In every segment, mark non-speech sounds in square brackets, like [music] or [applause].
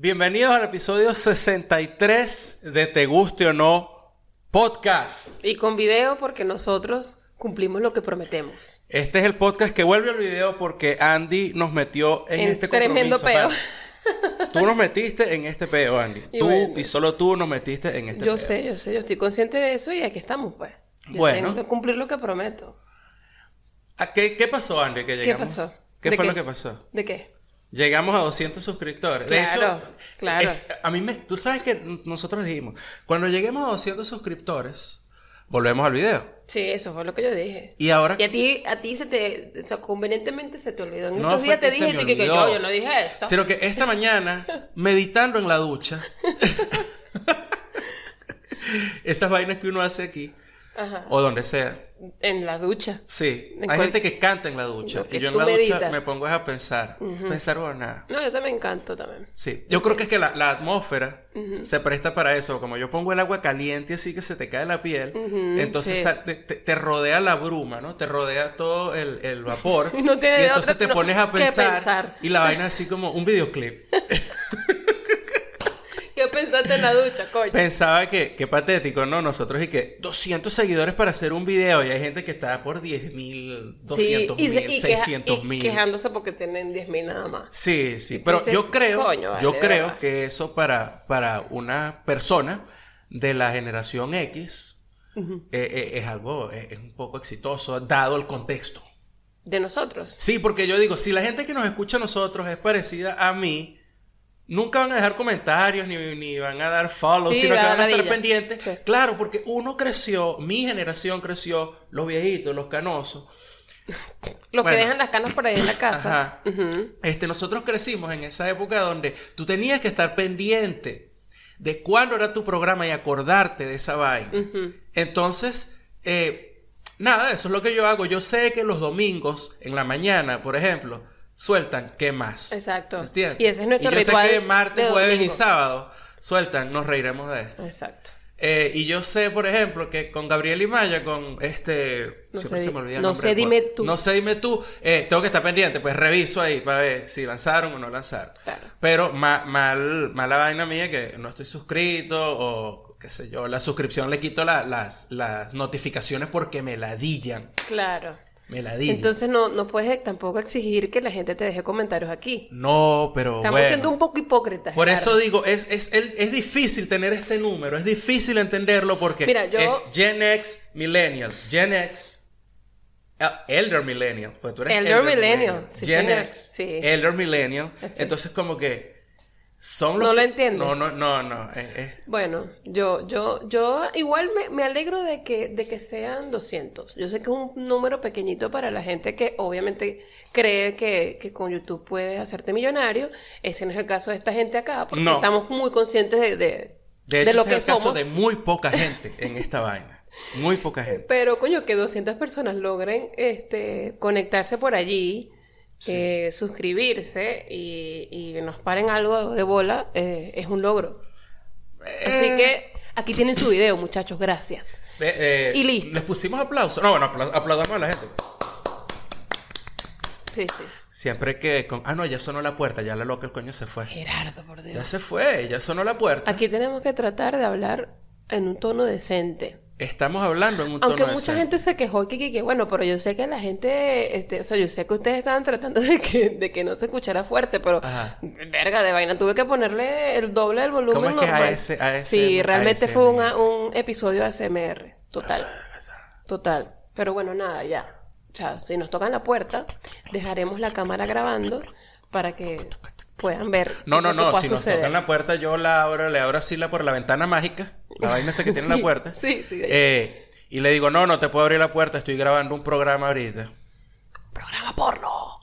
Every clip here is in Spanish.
Bienvenidos al episodio 63 de Te Guste o No Podcast. Y con video porque nosotros cumplimos lo que prometemos. Este es el podcast que vuelve al video porque Andy nos metió en, En este tremendo compromiso, peo. pana. Tú nos metiste en este peo, Andy. [laughs] Y tú bueno. y solo tú nos metiste en este yo peo. sé, yo sé, yo estoy consciente de eso y aquí estamos, pues. Yo Bueno. Tengo que cumplir lo que prometo. Ah, ¿Qué, qué pasó, Andy? Que ¿Qué llegamos? pasó? ¿Qué ¿De fue qué? lo que pasó? ¿De qué? Llegamos a 200 suscriptores. de Claro, hecho, claro. es- a mí me... Tú sabes que nosotros dijimos, cuando lleguemos a 200 suscriptores, volvemos al video. Sí, eso fue lo que yo dije. Y ahora... Y a ti, a ti se te, o sea, convenientemente se te olvidó. En No estos días te dije que, que olvidó. yo, yo no dije eso. Sino que esta mañana, [laughs] meditando en la ducha, [laughs] [laughs] esas vainas que uno hace aquí, Ajá. o donde sea, En la ducha. sí, En hay cual- gente que canta en la ducha, que y yo en la ducha me pongo a pensar, pensar o nada. No, yo también canto también. Sí, yo creo que es que la, la atmósfera se presta para eso, como yo pongo el agua caliente así que se te cae la piel, entonces sí. te, rodea la bruma, ¿no? Te rodea todo el, el vapor, Y [laughs] no tiene y de entonces otra te pones a pensar, pensar. y la vaina así como un videoclip. [laughs] ¿Qué pensaste en la ducha, coño? Pensaba que, qué patético, ¿no? Nosotros y que 200 seguidores para hacer un video y hay gente que está por 10 mil, 200 Sí, y se- mil, y queja- 600 y mil. quejándose porque tienen 10 mil nada más. Sí, sí, pero dices, yo creo, "Coño, vale, yo creo verdad". que eso para, para una persona de la generación X eh, eh, es algo, eh, es un poco exitoso dado el contexto. De nosotros. Sí, porque yo digo, si la gente que nos escucha a nosotros es parecida a mí, nunca van a dejar comentarios ni, ni van a dar follow, Sí, sino que van a estar pendientes. Sí. Claro, porque uno creció, mi generación creció, los viejitos, los canosos. Los Bueno. que dejan las canas por ahí en la casa. Ajá. Este, nosotros crecimos en esa época donde tú tenías que estar pendiente de cuándo era tu programa y acordarte de esa vaina. Entonces, eh, nada, eso es lo que yo hago. Yo sé que los domingos, en la mañana, por ejemplo, sueltan ¿qué más? Exacto. ¿Entiendes? Y ese es nuestro y yo ritual. sé que martes, de jueves y sábado sueltan, nos reiremos de esto. Exacto. Eh, y yo sé, por ejemplo, que con Gabriel y Maya, con este... No sé, se me olvida el no nombre sé, dime tú. No sé, dime tú. Eh, tengo que estar pendiente, pues reviso ahí para ver si lanzaron o no lanzaron. Claro. Pero ma- mal, mala vaina mía que no estoy suscrito o qué sé yo, la suscripción le quito la- las, las notificaciones porque me ladillan. Claro. Me ladillan. Entonces no, no puedes tampoco exigir que la gente te deje comentarios aquí. no, pero Estamos bueno. siendo un poco hipócritas. Por claro. eso digo, es, es, es difícil tener este número, es difícil entenderlo porque Mira, yo- es Gen X Millennial, Gen X ah, Elder Millennial, pues tú eres Elder Millennial, sí, Gen X, sí. Elder Millennial, Así. entonces como que son los No lo entiendes. No, no, no, no, es- es- Bueno, yo, yo, yo igual me, me alegro de que, de que sean 200. Yo sé que es un número pequeñito para la gente que obviamente cree que, que con YouTube puedes hacerte millonario. Ese no es el caso de esta gente acá, porque No. estamos muy conscientes de, de, de hecho lo ese que es el caso de muy poca gente en [laughs] esta vaina, muy poca gente. Pero, coño, que 200 personas logren este, conectarse por allí. Eh, suscribirse y, y nos paren algo de bola, eh, es un logro. Así Eh, que aquí tienen su video, muchachos, gracias. eh, y listo. Les pusimos aplausos. No, bueno, apla- aplaudamos a la gente. Sí, sí. Siempre que con... Ah, no, ya sonó la puerta, ya la loca el coño se fue. Gerardo, por Ya Dios. se fue, ya sonó la puerta. Aquí tenemos que tratar de hablar en un tono decente. Estamos hablando en un tono Aunque mucha gente se quejó que, que, que, bueno, pero yo sé que la gente, este, o sea, yo sé que ustedes estaban tratando [laughs] de que, de que no se escuchara fuerte, pero Ajá. verga de vaina, tuve que ponerle el doble del volumen ¿Cómo es que normal. AS, ASMR? Sí, realmente fue una- un episodio ASMR, total, total. Pero bueno, nada, ya. O sea, si nos tocan la puerta, dejaremos la cámara grabando para que puedan ver. No, no, no, si nos suceder. tocan la puerta, yo la abro, le abro así la por la ventana mágica, la [laughs] vaina esa que tiene en la puerta. Sí, sí. Eh, y le digo, no, no te puedo abrir la puerta, estoy grabando un programa ahorita. Programa porno.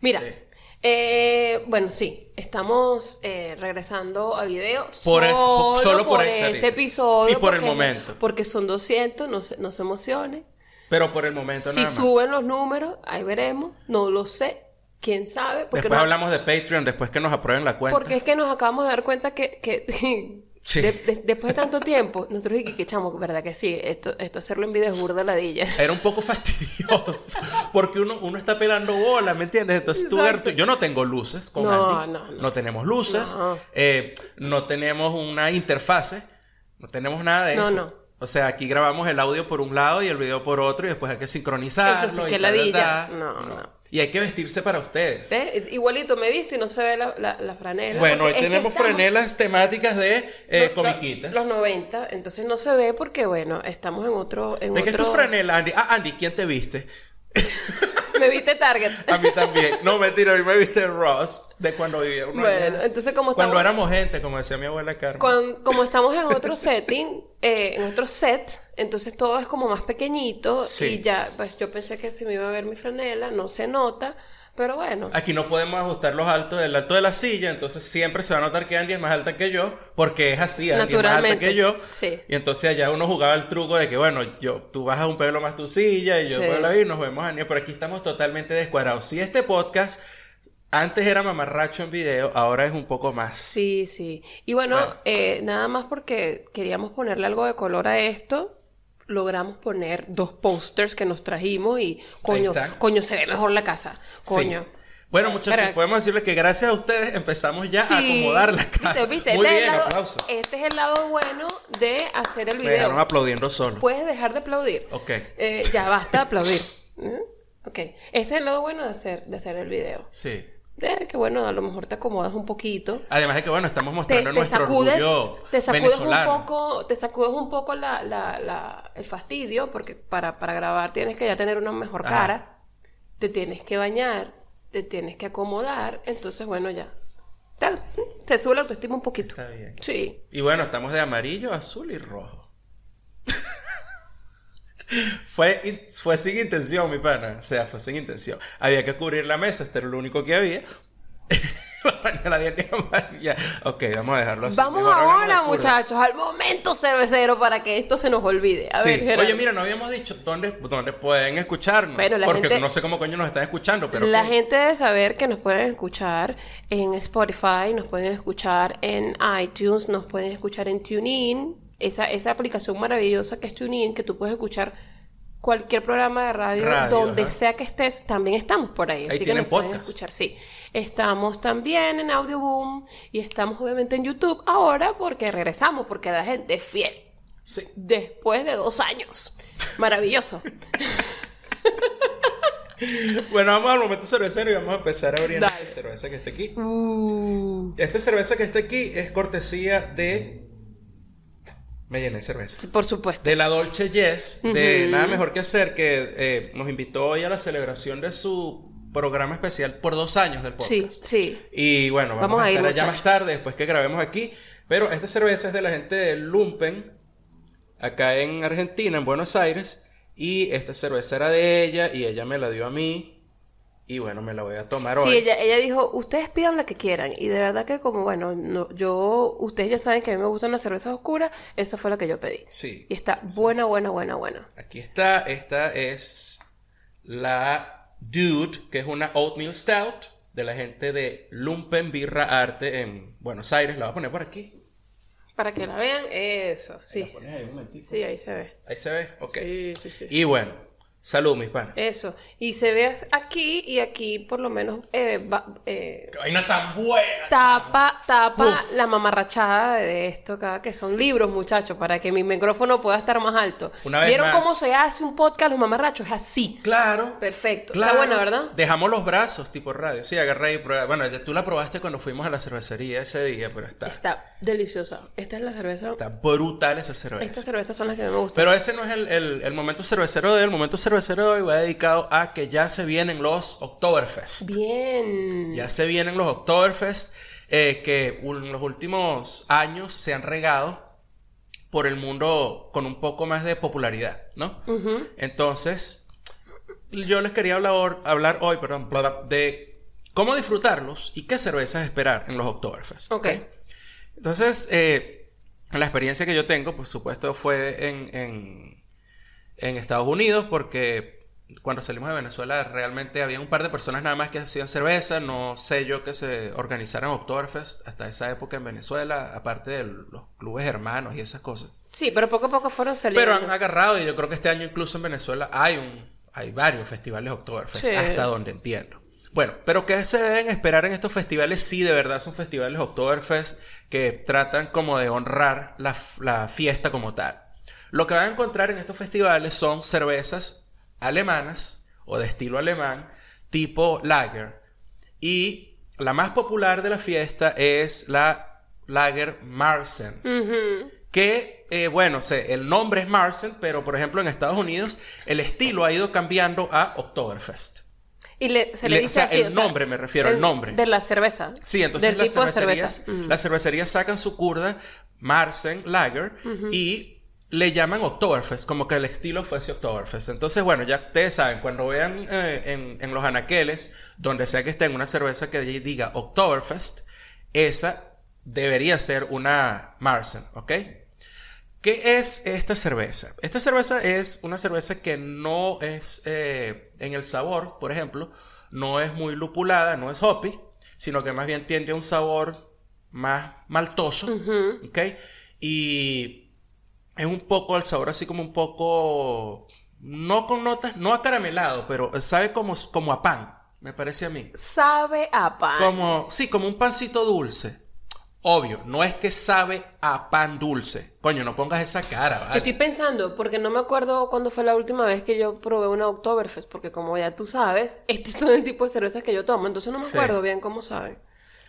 Mira, Sí. eh, bueno, sí, estamos eh, regresando a video Por el- solo, solo por por este ahorita. episodio. Y por el momento. Porque son 200, no se, no se emocionen. Pero por el momento Si nada más. suben los números, ahí veremos, no lo sé, quién sabe. Porque, Después nos- hablamos de Patreon, después que nos aprueben la cuenta. porque es que nos acabamos de dar cuenta que, que [laughs] Sí. De- de- después de tanto tiempo, nosotros dije que chamo, ¿verdad que sí? Esto, esto hacerlo en video es burda ladilla. [laughs] Era un poco fastidioso. Porque uno, uno está pelando bola, ¿me entiendes? Entonces tú, Exacto. yo no tengo luces con No, Andy. no, no. tenemos luces. No. eh, no tenemos una interfase. No tenemos nada de No, eso. no. O sea, aquí grabamos el audio por un lado y el video por otro y después hay que sincronizarlo. Entonces, ¿qué ladilla? No, no. Y hay que vestirse para ustedes. ¿Ves? Igualito me he visto y no se ve la, la, la franela. Bueno, hoy tenemos estamos- franelas temáticas de eh, comiquitas. Los 90, entonces no se ve porque, bueno, estamos en otro... En ¿De qué es tu franela, Andy? Ah, Andy, ¿quién te viste? Me viste Target. A mí también. No, mentira, a mí me viste Ross de cuando vivía uno bueno, allá. entonces como Cuando estamos... éramos gente, como decía mi abuela Carmen. Con- como estamos en otro setting, eh, en otro set, entonces todo es como más pequeñito Sí. y ya, pues yo pensé que se me iba a ver mi franela, no se nota, pero bueno. Aquí no podemos ajustar los altos del alto de la silla, entonces siempre se va a notar que Andy es más alta que yo, porque es así, Andy es más alta que yo. Sí. Y entonces allá uno jugaba el truco de que, bueno, yo, tú bajas un pelo más tu silla y yo Sí. puedo y nos vemos, Andy, pero aquí estamos totalmente descuadrados. Si este podcast antes era mamarracho en video, ahora es un poco más. Sí, sí. Y bueno, Bueno. eh, nada más porque queríamos ponerle algo de color a esto, logramos poner dos posters que nos trajimos y coño, coño, se ve mejor la casa. Coño. Sí. Bueno, muchachos, Pero- podemos decirles que gracias a ustedes empezamos ya a acomodar la casa. ¿Viste? Muy Este es bien, lado- aplausos. Este es el lado bueno de hacer el Me dejaron video. aplaudiendo solo. Puedes dejar de aplaudir. Ok. Eh, ya basta de aplaudir. ¿eh? Ok. Ese es el lado bueno de hacer, de hacer el video. Sí. Eh, que bueno, a lo mejor te acomodas un poquito. Además de que, bueno, estamos Te, mostrando te nuestro sacudes, orgullo te sacudes un poco, te sacudes un poco la, la- la- el fastidio, porque para, para grabar tienes que ya tener una mejor Ajá. cara, te tienes que bañar, te tienes que acomodar, entonces bueno ya. Te, te sube la autoestima un poquito. Está bien. Sí. Y bueno, estamos de amarillo, azul y rojo. Fue, fue sin intención, mi pana. O sea, fue sin intención. Había que cubrir la mesa, este era lo único que había. [laughs] Ok, vamos a dejarlo así. Vamos Mejor ahora, muchachos, al momento cervecero para que esto se nos olvide. A Sí. ver, Gerardo. Oye, mira, no habíamos dicho dónde, dónde pueden escucharnos. Bueno, la porque gente- no sé cómo coño nos están escuchando, pero. la ok. gente debe saber que nos pueden escuchar en Spotify, nos pueden escuchar en iTunes, nos pueden escuchar en TuneIn, esa, esa aplicación maravillosa que es TuneIn, que tú puedes escuchar cualquier programa de radio, Radio, donde ajá. sea que estés, también estamos por ahí. Ahí así que tienen nos pueden podcast. escuchar, sí. Estamos también en Audioboom y estamos obviamente en YouTube ahora porque regresamos, porque la gente es fiel. Sí. Después de dos años. Maravilloso. [laughs] Bueno, vamos al momento cervecero y vamos a empezar a abrir Dale. la cerveza que está aquí. Uh. Esta cerveza que está aquí es cortesía de. Me llené de cerveza. Sí, Por supuesto. De la Dolce Yes, de. Nada Mejor que Hacer, que eh, nos invitó hoy a la celebración de su programa especial por dos años del Sí, podcast. sí. Y bueno, vamos, Vamos a, a ir, allá más tarde, después que grabemos aquí. Pero esta cerveza es de la gente de Lumpen, acá en Argentina, en Buenos Aires. Y esta cerveza era de ella y ella me la dio a mí. Y bueno, me la voy a tomar Sí, hoy. ella, ella dijo, ustedes pidan la que quieran. Y de verdad que como, bueno, no, yo, ustedes ya saben que a mí me gustan las cervezas oscuras, esa fue la que yo pedí. Sí. Y está buena, buena, buena, buena. Aquí está, esta es la Dude, que es una Oatmeal Stout de la gente de Lumpen Birra Arte en Buenos Aires. La voy a poner por aquí. Para que la vean, eso, La sí. pones ahí un momentito. Sí, ahí se ve. Ahí se ve, ok. Sí, sí, sí. Y bueno, salud, mis panas. Eso. Y se ve aquí y aquí por lo menos eh, va- eh, ¡Qué vaina tan buena! tapa, tapa Uf. la mamarrachada de esto, cada que son libros, muchachos, para que mi micrófono pueda estar más alto. Una vez ¿Vieron más. cómo se hace un podcast los mamarrachos? Es así. Claro. Perfecto. Claro. Está buena, ¿verdad? Dejamos los brazos, tipo radio. Sí, agarré y probé. Bueno, tú la probaste cuando fuimos a la cervecería ese día, pero está, Está deliciosa. Esta es la cerveza. está brutal esa cerveza. Estas cervezas son las que me gustan. Pero ese no es el, el- el momento cervecero de hoy. El momento cervecero de hoy va dedicado a que ya se vienen los Oktoberfest. Bien. Ya se vienen los Oktoberfest eh, que en los últimos años se han regado por el mundo con un poco más de popularidad, ¿no? Ujú. Entonces, yo les quería hablar, hablar hoy, perdón, de cómo disfrutarlos y qué cervezas esperar en los Oktoberfest. Ok. Entonces, eh, la experiencia que yo tengo, por supuesto, fue en, en, en Estados Unidos porque cuando salimos de Venezuela realmente había un par de personas nada más que hacían cerveza, no sé yo que se organizaran Oktoberfest hasta esa época en Venezuela, aparte de los clubes hermanos y esas cosas. Sí, pero poco a poco fueron saliendo. Pero han agarrado y yo creo que este año incluso en Venezuela hay un hay varios festivales Oktoberfest, Sí. hasta donde entiendo. Bueno, pero ¿qué se deben esperar en estos festivales? Sí, de verdad son festivales Oktoberfest que tratan como de honrar la, la fiesta como tal. Lo que van a encontrar en estos festivales son cervezas alemanas o de estilo alemán, tipo lager. Y la más popular de la fiesta es la Lager Marsen. Que, eh, bueno, el nombre es Marsen, pero por ejemplo en Estados Unidos el estilo ha ido cambiando a Oktoberfest. Y le, se le, Le- dice o sea, así, el nombre, me refiero, el nombre. De la cerveza. Sí, entonces Del las tipo de cervecerías. Mm. las cervecerías sacan su curda Marsen Lager y le llaman Oktoberfest, como que el estilo fuese Oktoberfest. Entonces, bueno, ya ustedes saben, cuando vean eh, en, en los anaqueles, donde sea que esté en una cerveza que diga Oktoberfest, esa debería ser una Marsen, ¿ok? ¿Qué es esta cerveza? Esta cerveza es una cerveza que no es, eh, en el sabor, por ejemplo, no es muy lupulada, no es hoppy, sino que más bien tiene un sabor más maltoso. ¿ok? Y es un poco el sabor así como un poco, no con notas, no acaramelado, pero sabe como, como a pan, me parece a mí. Sabe a pan. Como, sí, como un pancito dulce. Obvio, no es que sabe a pan dulce. Coño, no pongas esa cara, ¿vale? Estoy pensando, porque no me acuerdo cuándo fue la última vez que yo probé una Oktoberfest, porque como ya tú sabes, [laughs] estos son el tipo de cervezas que yo tomo, entonces no me Sí. acuerdo bien cómo sabe.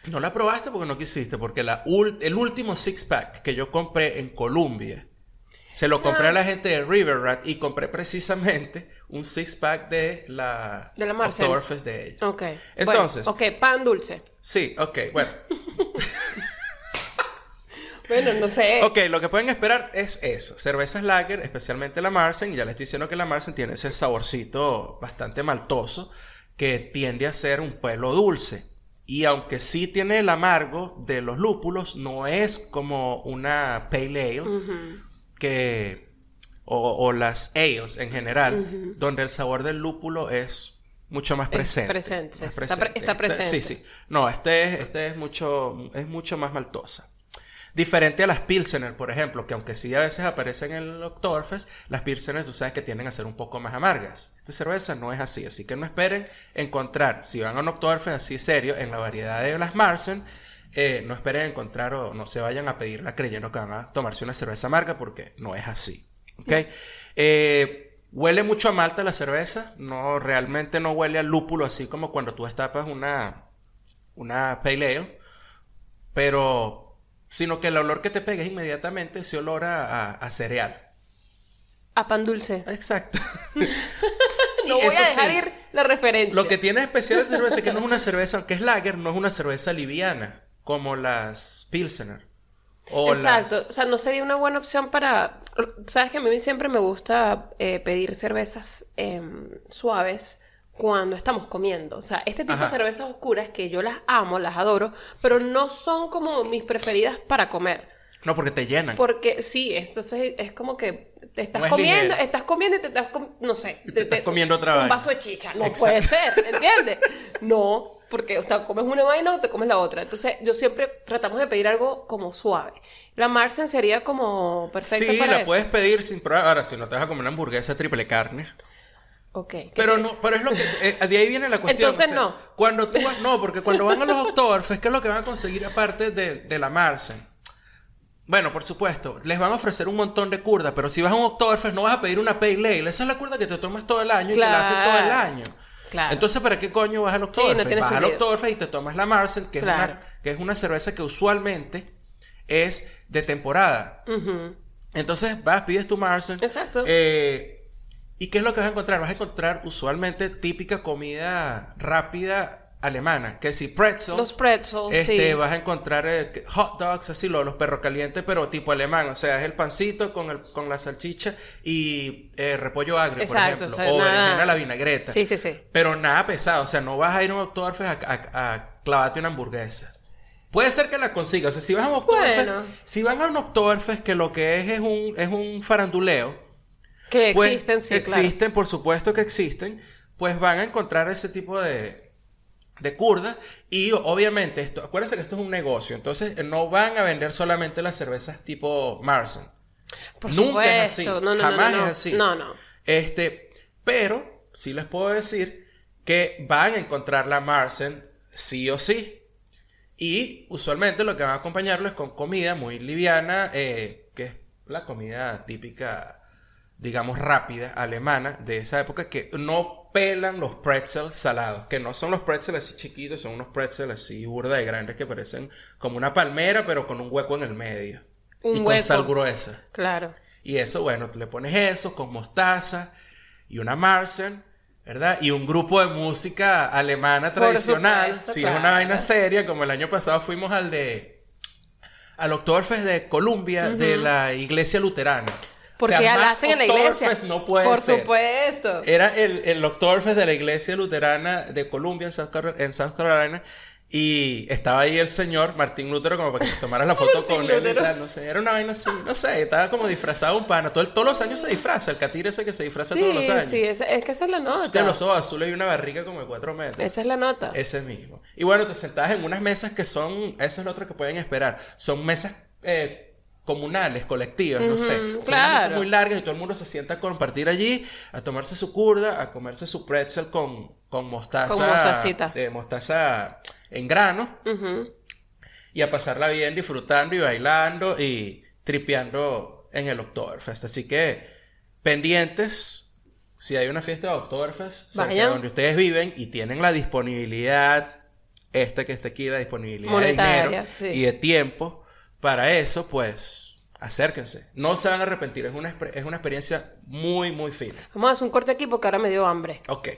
No la probaste porque no quisiste, porque la el último six pack que yo compré en Colombia, se lo compré Ah. a la gente de River Rat y compré precisamente un six pack de la, De la. Oktoberfest de ellos. Ok. Entonces- Bueno, ok, pan dulce. Sí, ok, bueno. [laughs] Bueno, no sé. Ok, lo que pueden esperar es eso. Cervezas lager, especialmente la Marsen. Y ya les estoy diciendo que la Marsen tiene ese saborcito bastante maltoso que tiende a ser un pueblo dulce. Y aunque sí tiene el amargo de los lúpulos, no es como una pale ale Ujú. Que... O, o las ales en general, donde el sabor del lúpulo es mucho más Es presente. presente, está pre- está Este- presente. sí, sí. No, este es, este es mucho, es mucho más maltosa. Diferente a las Pilsener, por ejemplo, que aunque sí a veces aparecen en el Oktoberfest, las Pilsener tú sabes que tienden a ser un poco más amargas. Esta cerveza no es así, así que no esperen encontrar, si van a un Oktoberfest así serio, en la variedad de las Marsen, eh, no esperen encontrar o no se vayan a pedirla creyendo que van a tomarse una cerveza amarga porque no es así. ¿ok? Eh, huele mucho a malta la cerveza, no, realmente no huele a lúpulo así como cuando tú destapas una, una pale ale, pero sino que el olor que te pega es inmediatamente ese olor a, a- a cereal. A pan dulce. Exacto. [laughs] [laughs] No voy a dejar sí, ir la referencia. Lo que tiene especial esta cerveza es que no es una [laughs] cerveza, aunque es lager, no es una cerveza liviana, como las Pilsener. O Exacto, las- o sea, no sería una buena opción para... Sabes que a mí siempre me gusta eh, pedir cervezas em, suaves cuando estamos comiendo. O sea, este tipo Ajá. de cervezas oscuras que yo las amo, las adoro, pero no son como mis preferidas para comer. No, porque te llenan. Porque sí, esto es, como que te estás No es comiendo, ligero. estás comiendo y te estás, no sé, te estás comiendo otra un vaina. vaso de chicha. No Exacto. puede ser, ¿entiendes? [laughs] No, porque o sea, comes una vaina o te comes la otra. Entonces, yo siempre tratamos de pedir algo como suave. La Marsen sería como perfecta Sí, para la eso. puedes pedir sin probar. Ahora, si no te vas a comer una hamburguesa triple carne. Ok. ¿qué Pero te- no, pero es lo que. eh, de ahí viene la cuestión. Entonces, no. Cuando tú vas. No, porque cuando van a los Oktoberfest, ¿qué es lo que van a conseguir aparte de, de la Marsen? Bueno, por supuesto, les van a ofrecer un montón de curda, pero si vas a un Oktoberfest no vas a pedir una Pale Ale. Esa es la curda que te tomas todo el año y que la haces todo el año. Claro. Entonces, ¿para qué coño vas al Oktoberfest? tiene vas al. Oktoberfest y te tomas la Marsen, que, Claro. es una, que es una cerveza que usualmente es de temporada. Entonces vas, pides tu Marsen. Exacto. Eh, ¿Y qué es lo que vas a encontrar? Vas a encontrar usualmente típica comida rápida alemana, que si pretzels, Los pretzels, este, sí. vas a encontrar eh, hot dogs, así lo- los perros calientes, pero tipo alemán, o sea, es el pancito con, el, con la salchicha y eh, repollo agrio, Exacto, por o sea, ejemplo, o nada- berenjena a la vinagreta. Sí, sí, sí. Pero nada pesado, o sea, no vas a ir a un Oktoberfest a, a- a clavarte una hamburguesa. Puede ser que la consigas, o sea, si vas a un Oktoberfest, Bueno. si van a un Oktoberfest que lo que es es un, es un faranduleo, Que pues, existen, sí, claro. existen, por supuesto que existen, pues van a encontrar ese tipo de, de curda y obviamente esto, acuérdense que esto es un negocio, entonces no van a vender solamente las cervezas tipo Marsen. Por Nunca es así, No, no, jamás no, no, es así. No, no. Este, pero sí les puedo decir que van a encontrar la Marsen sí o sí. Y usualmente lo que van a acompañarlo es con comida muy liviana, eh, que es la comida típica, digamos, rápida, alemana, de esa época, que no pelan los pretzels salados, que no son los pretzels así chiquitos, son unos pretzels así burda de grandes que parecen como una palmera, pero con un hueco en el medio. Un y con sal gruesa. Claro. Y eso, bueno, tú le pones eso con mostaza y una Marsen, ¿verdad? Y un grupo de música alemana tradicional. si es una vaina seria, como el año pasado fuimos al de. al Oktoberfest de Columbia de la iglesia luterana. Porque O sea, la más hacen en la iglesia. Oktoberfest no puede Por ser. supuesto. Era el, el Oktoberfest de la iglesia luterana de Columbia en South, Carol- en South Carolina. Y estaba ahí el señor Martín Lutero como para que se tomara la [laughs] foto con él y tal, no sé, era una vaina así, no sé, estaba como disfrazado un pana, Todo- todos los años se disfraza, el catire ese que se disfraza todos los Sí, años. sí, es, es que esa es la nota. Tiene los ojos azules y una barriga como de cuatro metros. Esa es la nota. Ese mismo. Y bueno, te sentabas en unas mesas que son, eso es lo otro que pueden esperar, son mesas eh, comunales, colectivas, no Ujú, sé. Son claro. muy largas y todo el mundo se sienta a compartir allí, a tomarse su curda, a comerse su pretzel con, con mostaza. Con eh, mostaza en grano Ujú. y a pasarla bien disfrutando y bailando y tripeando en el Oktoberfest. Así que pendientes, si hay una fiesta de Oktoberfest de donde ustedes viven y tienen la disponibilidad, esta que está aquí, la disponibilidad de Monetaria, dinero sí. y de tiempo para eso, pues acérquense. No se van a arrepentir, es una, es una experiencia muy, muy fina. Vamos a hacer un corte aquí porque ahora me dio hambre. Ok.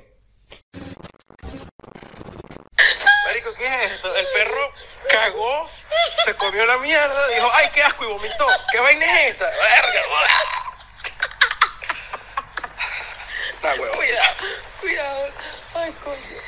Marico, ¿qué es esto? El perro cagó, se comió la mierda, dijo, ay, qué asco, y vomitó. ¿Qué vaina es esta? Verga. [laughs] Nah, huevo. Cuidado, cuidado. Ay, coño.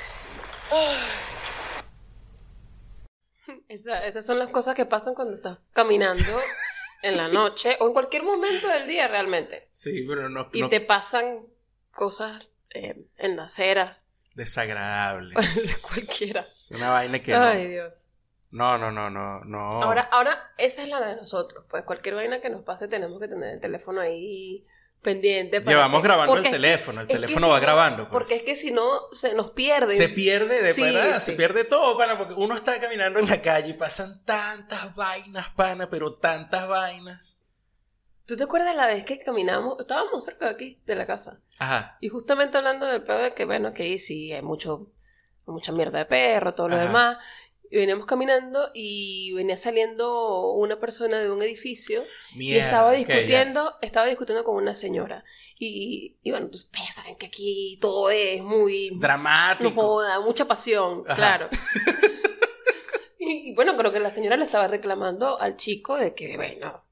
[laughs] Esa- esas son las cosas que pasan cuando estás caminando [laughs] en la noche o en cualquier momento del día realmente. Sí, pero no, Y no- te pasan cosas eh, en la acera. desagradable. [laughs] Cualquiera. Una vaina que Ay, no. Dios. No, no, no, no, no. Ahora, ahora, esa es la de nosotros. Pues cualquier vaina que nos pase tenemos que tener el teléfono ahí pendiente. para Llevamos que- grabando el teléfono, el teléfono va grabando. pues. Porque es que si no, se nos pierde. Se pierde, de Sí, se pierde todo, pana, porque uno está caminando en la calle y pasan tantas vainas, pana, pero tantas vainas. ¿Tú te acuerdas la vez que caminamos? Estábamos cerca de aquí, de la casa. Ajá. Y justamente hablando del pedo de que, bueno, que ahí sí hay mucho, mucha mierda de perro, todo lo Ajá. demás. Y veníamos caminando y venía saliendo una persona de un edificio y estaba discutiendo, estaba discutiendo con una señora. Y, y bueno, pues ustedes saben que aquí todo es muy... No Dramático. joda, mucha pasión, Ajá. claro. [laughs] y, y bueno, creo que la señora le estaba reclamando al chico de que, bueno...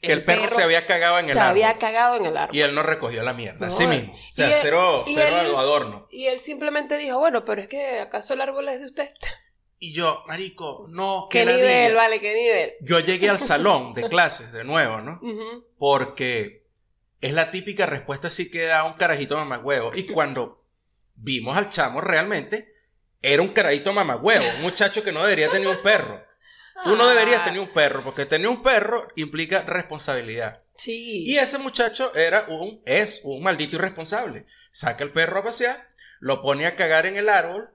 que el perro, se había cagado en el se árbol. había cagado en el árbol. Y él no recogió la mierda, No, así mismo. O sea, él- cero, cero él- adorno. Y él simplemente dijo, bueno, pero es que acaso el árbol es de usted. Y yo, marico, no, ¿Qué nivel, vale? ¿Qué nivel? Yo llegué al salón de clases de nuevo, ¿no? [laughs] Porque es la típica respuesta así que da un carajito mamagüevo. Y cuando vimos al chamo realmente, era un carajito mamagüevo, un muchacho que no debería tener un perro. Tú no deberías Ah, tener un perro, porque tener un perro implica responsabilidad. Sí. Y ese muchacho era un, es un maldito irresponsable. Saca el perro a pasear, lo pone a cagar en el árbol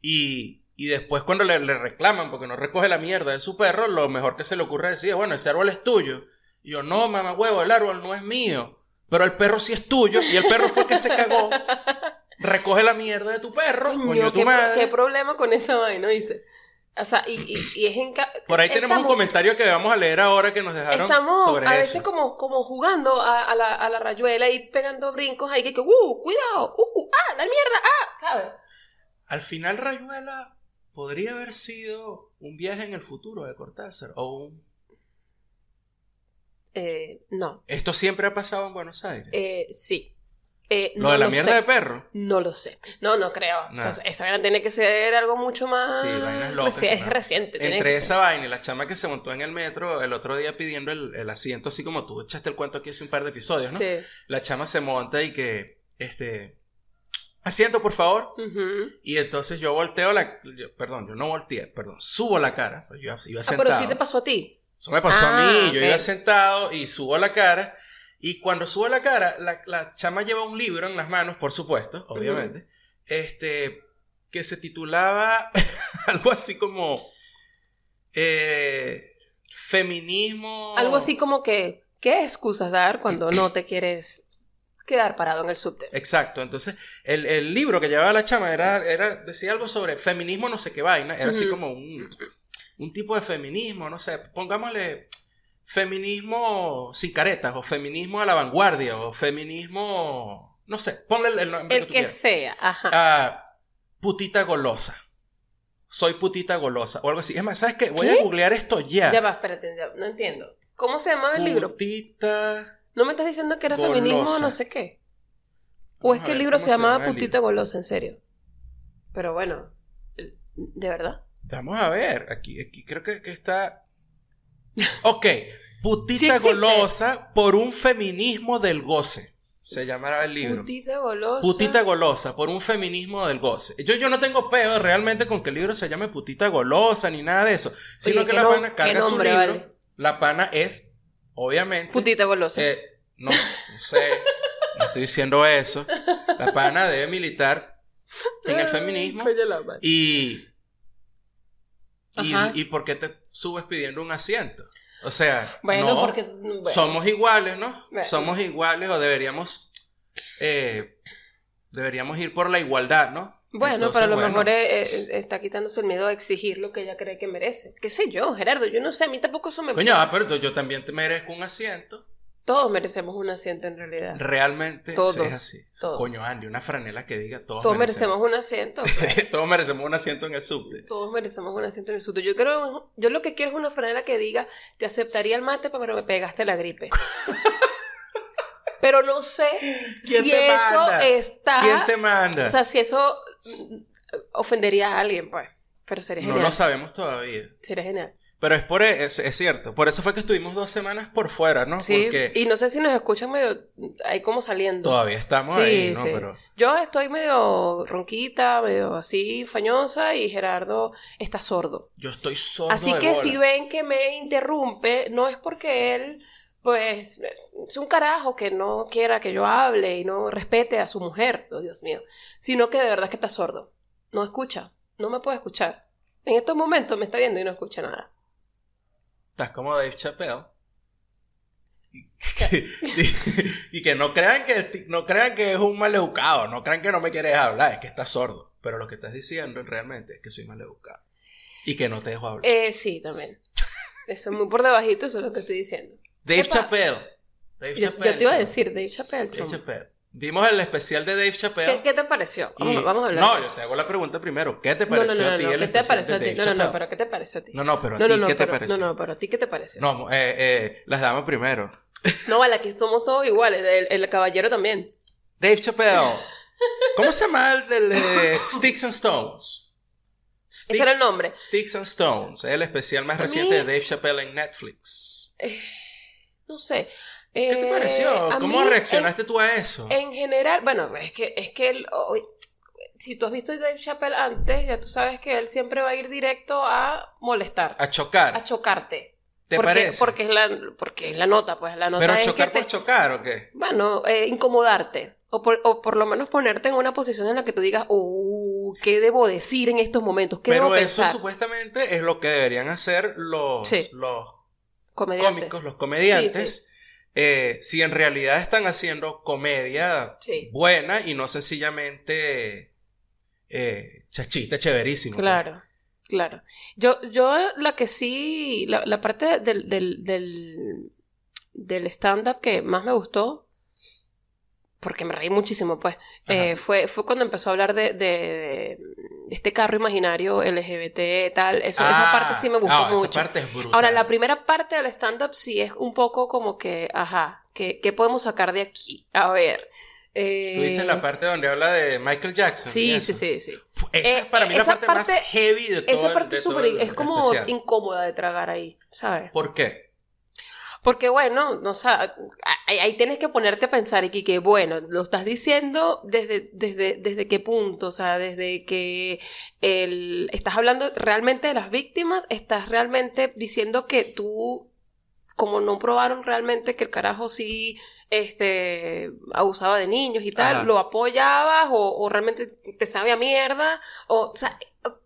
y, y después cuando le, le reclaman porque no recoge la mierda de su perro, lo mejor que se le ocurre decir, bueno, ese árbol es tuyo. Y yo, no, mamá huevo, el árbol no es mío. Pero el perro sí es tuyo y el perro fue el que se cagó. [laughs] Recoge la mierda de tu perro, Coño, tu qué, madre. qué problema con esa vaina, ¿viste? O sea, y, y, y es en... Por ahí tenemos un comentario que vamos a leer ahora que nos dejaron Estamos sobre a eso. veces como, como jugando a, a la, a la rayuela y pegando brincos ahí que, que uh, cuidado, uh, ah, la mierda, ah, ¿sabes? Al final Rayuela podría haber sido un viaje en el futuro de Cortázar o un... Eh, no, Esto siempre ha pasado en Buenos Aires. eh, sí. Eh, Lo no de la lo mierda sé. de perro. No lo sé. No, no creo. O sea, esa vaina tiene que ser algo mucho más. Sí, vainas locas. reci- es reciente. tiene Entre que esa vaina y la chama que se montó en el metro el otro día pidiendo el, el asiento, así como tú echaste el cuento aquí hace un par de episodios, ¿no? Sí. La chama se monta y que, este, asiento por favor. Y entonces yo volteo la, yo- perdón, yo no volteé, perdón, subo la cara, pues yo iba Ah, sentado. pero sí te pasó a ti. Eso me pasó a Ah, mí, yo ok. iba sentado y subo la cara. Y cuando subo la cara, la, la chama lleva un libro en las manos, por supuesto, obviamente, este, que se titulaba [laughs] algo así como eh, Feminismo. Algo así como que, ¿qué excusas dar cuando no te quieres quedar parado en el subte? Exacto, entonces el, el libro que llevaba la chama era, era, decía algo sobre feminismo no sé qué vaina, era así como un, un tipo de feminismo, no sé, pongámosle feminismo sin caretas, o feminismo a la vanguardia, o feminismo, no sé, ponle el, el nombre El tú que sea, ajá. Ah, putita golosa. Soy putita golosa, o algo así. Es más, ¿sabes qué? Voy ¿Qué? a googlear esto ya. Ya va, espérate, ya- no entiendo. ¿Cómo se llamaba el libro? Putita. ¿No me estás diciendo que era Golosa. feminismo o no sé qué? ¿O Vamos es que el libro se llamaba Putita. Golosa, en serio? Pero bueno, ¿de verdad? Vamos a ver, aquí, aquí creo que, que está. [laughs] Ok, putita golosa por un feminismo del goce. Se llamará el libro. Putita Golosa. Putita golosa por un feminismo del goce. Yo, yo no tengo peo realmente con que el libro se llame putita golosa ni nada de eso. Sino Oye, que la pana carga su libro. vale. La pana es, obviamente. Putita Golosa. eh, no, no sé, no estoy diciendo eso. La pana debe militar en el feminismo. Y, y, por qué te subes pidiendo un asiento? O sea, Bueno, no, porque. bueno. somos iguales, ¿no? Bueno. Somos iguales o deberíamos, eh, deberíamos ir por la igualdad, ¿no? Bueno, Entonces, pero a lo bueno, mejor eh, eh, está quitándose el miedo a exigir lo que ella cree que merece. ¿Qué sé yo, Gerardo? Yo no sé, a mí tampoco eso me... Coño, ah, pero yo también te merezco un asiento. Todos merecemos un asiento en realidad. Realmente Todos, es así. todos. Coño, Andy, una franela que diga todos, Todos merecemos un asiento. claro. [laughs] todos merecemos un asiento en el subte. Todos merecemos un asiento en el susto. Yo creo, yo lo que quiero es una franela que diga, te aceptaría el mate, pero me pegaste la gripe. [laughs] pero no sé ¿Quién si eso manda? está... ¿Quién te manda? O sea, si eso ofendería a alguien, pues. Pero sería no genial. lo sabemos todavía. Sería genial. Pero es por es, es cierto. Por eso fue que estuvimos dos semanas por fuera, ¿no? Sí, Porque y no sé si nos escuchan medio ahí como saliendo. todavía estamos Sí, ahí, ¿no? sí. Pero Yo estoy medio ronquita, medio así fañosa y Gerardo está sordo. yo estoy sordo Así de que bola. si ven que me interrumpe, no es porque él, pues, es un carajo que no quiera que yo hable y no respete a su mujer, oh Dios mío, sino que de verdad es que está sordo. No escucha, no me puede escuchar. En estos momentos me está viendo y no escucha nada. Estás como Dave Chappelle. Y, [laughs] y que no crean que no crean que es un maleducado, no crean que no me quieres hablar, es que estás sordo. Pero lo que estás diciendo realmente es que soy maleducado. Y que no te dejo hablar. Eh, sí, también. Eso es muy por debajito, eso es lo que estoy diciendo. Dave. Chappelle. Dave Yo, Chappelle, yo te iba a decir, Dave Chappelle. Dave. Chappelle. Vimos el especial de Dave Chappelle. ¿Qué, qué te pareció? y- Vamos, vamos a hablar No, de yo eso. te hago la pregunta primero. ¿Qué te pareció no, no, a ti el ¿qué te especial pareció a ti? No, no, no, pero ¿qué te pareció a ti? No, no, pero a ti, ¿qué te pero, pareció? no, no, pero a ti, ¿qué te pareció? No, eh, eh, las damas primero. No, vale, aquí somos todos iguales, el, el caballero también. Dave Chappelle. [laughs] ¿Cómo se llama el del eh, Sticks and Stones? Ese era el nombre. Sticks and Stones, el especial más A reciente mí- de Dave Chappelle en Netflix. No sé. ¿Qué te Eh, pareció? ¿Cómo mí, reaccionaste tú a eso? En, en general, bueno, es que, es que él, hoy- si tú has visto a Dave Chappelle antes, ya tú sabes que él siempre va a ir directo a molestar, a chocar. a chocarte. ¿Te porque, parece? Porque es, la, porque es la nota, pues la nota Pero es chocar que te- por chocar o qué? bueno, eh, incomodarte. O por, o por lo menos ponerte en una posición en la que tú digas, uh, ¿qué debo decir en estos momentos? ¿Qué Pero debo eso pensar? supuestamente es lo que deberían hacer los, Sí. los Comediantes. cómicos, los comediantes. eh, si en realidad están haciendo comedia buena y no sencillamente eh, chachita chéverísimo. pues. Claro, claro. Yo, yo la que sí, la, la parte del, del, del, del stand-up que más me gustó, porque me reí muchísimo, pues, eh, fue, fue cuando empezó a hablar de este carro imaginario LGBT, tal. Eso, esa Ah, parte sí me gustó mucho. Esa parte es brutal. Ahora, la primera parte del stand-up sí es un poco como que, ajá, ¿qué, qué podemos sacar de aquí? A ver, Eh, Tú dices la parte donde habla de Michael Jackson. Sí, sí, sí, sí. Esa es Eh, para mí la parte, más heavy de todo. Esa el- parte de es todo el es como especial. incómoda de tragar ahí, ¿sabes? ¿Por qué? Porque bueno, no sa- ahí, ahí tienes que ponerte a pensar y que, que, bueno, lo estás diciendo desde, desde, desde qué punto, o sea, desde que el, estás hablando realmente de las víctimas, estás realmente diciendo que tú, como no probaron realmente que el carajo sí este abusaba de niños y tal, Ajá. lo apoyabas o, o realmente te sabe a mierda, o, o sea,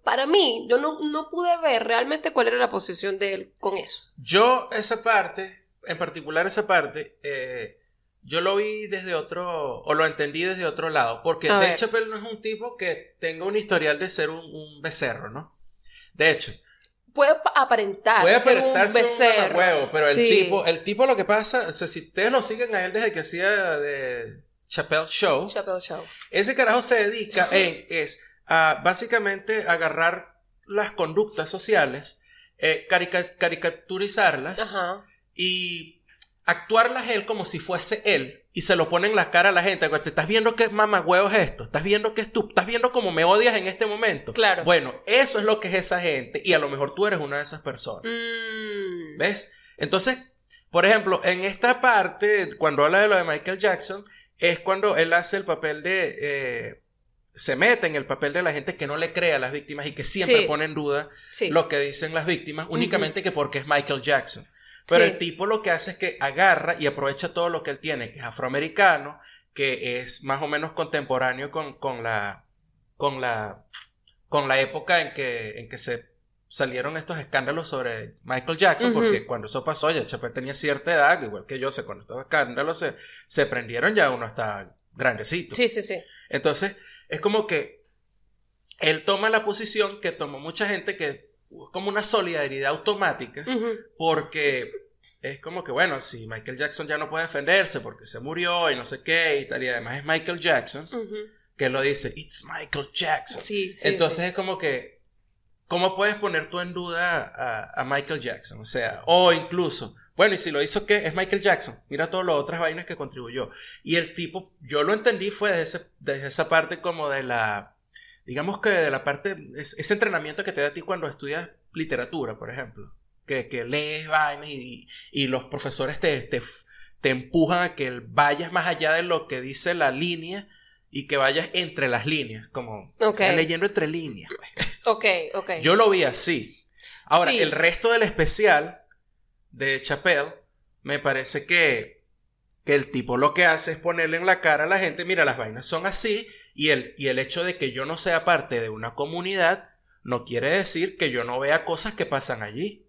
para mí, yo no, no pude ver realmente cuál era la posición de él con eso. Yo, esa parte, en particular esa parte, eh, yo lo vi desde otro, o lo entendí desde otro lado, porque A Dave ver. Chappelle no es un tipo que tenga un historial de ser un, un becerro, ¿no? De hecho, puede pa- aparentar puede ser aparentarse un un, becerro. huevo, pero el Sí. tipo, el tipo lo que pasa, o sea, si ustedes lo siguen a él desde que hacía de Chappelle Show, Chappelle Show. ese carajo se dedica en, es a básicamente agarrar las conductas sociales, eh, carica- caricaturizarlas Ajá. Y actuarlas él como si fuese él y se lo pone en la cara a la gente. Te estás viendo que mamagüevo es esto, estás viendo que es tú, estás viendo cómo me odias en este momento. Claro. Bueno, eso es lo que es esa gente y a lo mejor tú eres una de esas personas. Mm. ¿Ves? Entonces, por ejemplo, en esta parte, cuando habla de lo de Michael Jackson, es cuando él hace el papel de... eh, se mete en el papel de la gente que no le cree a las víctimas y que siempre Sí. pone en duda Sí. lo que dicen las víctimas, únicamente que porque es Michael Jackson. Pero Sí. el tipo lo que hace es que agarra y aprovecha todo lo que él tiene, que es afroamericano, que es más o menos contemporáneo con, con la con la con la época en que, en que se salieron estos escándalos sobre Michael Jackson, porque cuando eso pasó, ya Chappelle tenía cierta edad, igual que yo, sé, cuando estos escándalos se, se prendieron, ya uno está grandecito. Sí, sí, sí. Entonces, es como que él toma la posición que tomó mucha gente que como una solidaridad automática, porque es como que, bueno, si Michael Jackson ya no puede defenderse porque se murió y no sé qué y tal, y además es Michael Jackson, que lo dice, it's Michael Jackson. Sí, sí. Entonces sí. es como que, ¿cómo puedes poner tú en duda a, a Michael Jackson? O sea, o incluso, bueno, y si lo hizo, ¿qué? Es Michael Jackson. Mira todas las otras vainas que contribuyó. Y el tipo, yo lo entendí fue desde, ese- desde esa parte como de la, digamos que de la parte, es- ese entrenamiento que te da a ti cuando estudias literatura, por ejemplo. Que, que lees vainas y, y los profesores te, te, te empujan a que vayas más allá de lo que dice la línea y que vayas entre las líneas, como leyendo entre líneas. pues. Ok, ok. Yo lo vi así. Ahora, Sí. el resto del especial de Chappelle, me parece que, que el tipo lo que hace es ponerle en la cara a la gente, mira, las vainas son así, y el, y el hecho de que yo no sea parte de una comunidad no quiere decir que yo no vea cosas que pasan allí.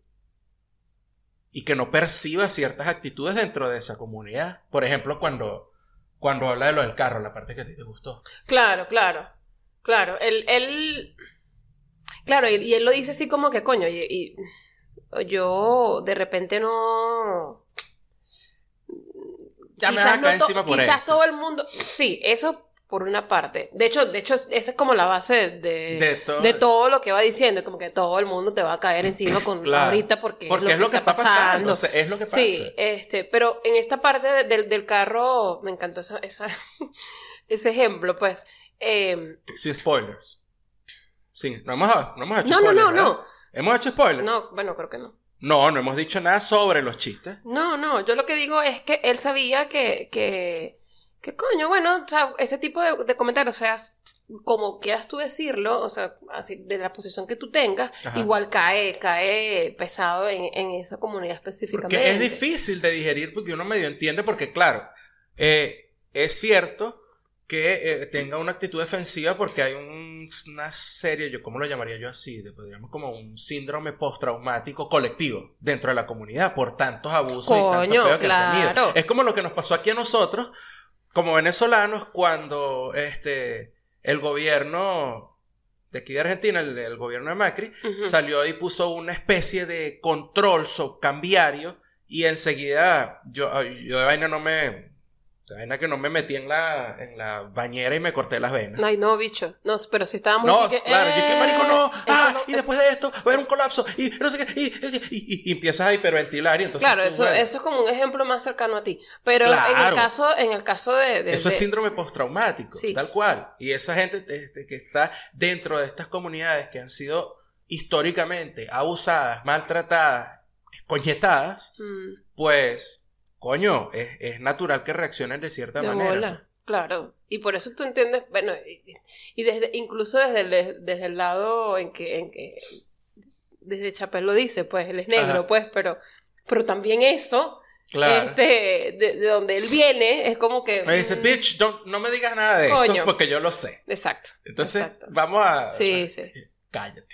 Y que no perciba ciertas actitudes dentro de esa comunidad. Por ejemplo, cuando, cuando habla de lo del carro, la parte que a ti te gustó. Claro, claro. Claro. Él, él. Claro, y, y él lo dice así como que, coño, y, y yo de repente no. Ya me vas a caer to- encima por quizás esto. todo el mundo. Sí, eso por una parte. De hecho, de hecho, esa es como la base de, De todo- de todo lo que va diciendo. Como que todo el mundo te va a caer encima con [clears throat] Claro. ahorita porque, Porque es lo que está pasando. o sea, es lo que pasa. Sí, este, pero en esta parte de- del, del carro me encantó esa, esa- [laughs] ese ejemplo, pues. Eh, Sin spoilers. Sí, no hemos, no hemos hecho no, no, spoilers. no, ¿verdad? no, ¿Hemos hecho spoilers? no, bueno, creo que no. no, no hemos dicho nada sobre los chistes. No, no, yo lo que digo es que él sabía que, que, que coño, bueno, o sea, ese tipo de, de comentarios, o sea, como quieras tú decirlo, o sea, así, de la posición que tú tengas, Ajá. igual cae, cae pesado en, en esa comunidad específicamente. Porque es difícil de digerir porque uno medio entiende porque, claro, eh, es cierto que eh, tenga una actitud defensiva porque hay un- una serie, yo cómo lo llamaría yo así, de, podríamos como un síndrome postraumático colectivo dentro de la comunidad por tantos abusos y Coño, tantos peos que han claro. tenido. Es como lo que nos pasó aquí a nosotros como venezolanos cuando este el gobierno de aquí de Argentina, el, el gobierno de Macri, salió y puso una especie de control cambiario y enseguida yo, yo de vaina no me vaina que no me metí en la, en la bañera y me corté las venas. Ay, no, bicho. No, pero si estábamos... No, que, claro, yo que marico, no, eh, ah, no- y después de esto va a haber un colapso, y no sé qué, y, y- y- y empiezas a hiperventilar y entonces... Claro, tú, eso, eso es como un ejemplo más cercano a ti. Pero en el caso, en el caso de... de- Esto es síndrome postraumático, Sí. tal cual. Y esa gente este, que está dentro de estas comunidades que han sido históricamente abusadas, maltratadas, coñetadas, Mm, pues, coño, es, es natural que reaccionen de cierta de manera. bola, claro. Y por eso tú entiendes, bueno, y, y desde, incluso desde el, desde el lado en que, en que desde Chapel lo dice, pues él es negro, Ajá. pues, pero, pero también eso, Claro. este, de, de donde él viene, es como que... Me dice, mm, bitch, don't- no me digas nada de esto Coño. porque yo lo sé. Exacto. Entonces, exacto. vamos a... Sí, sí. Cállate.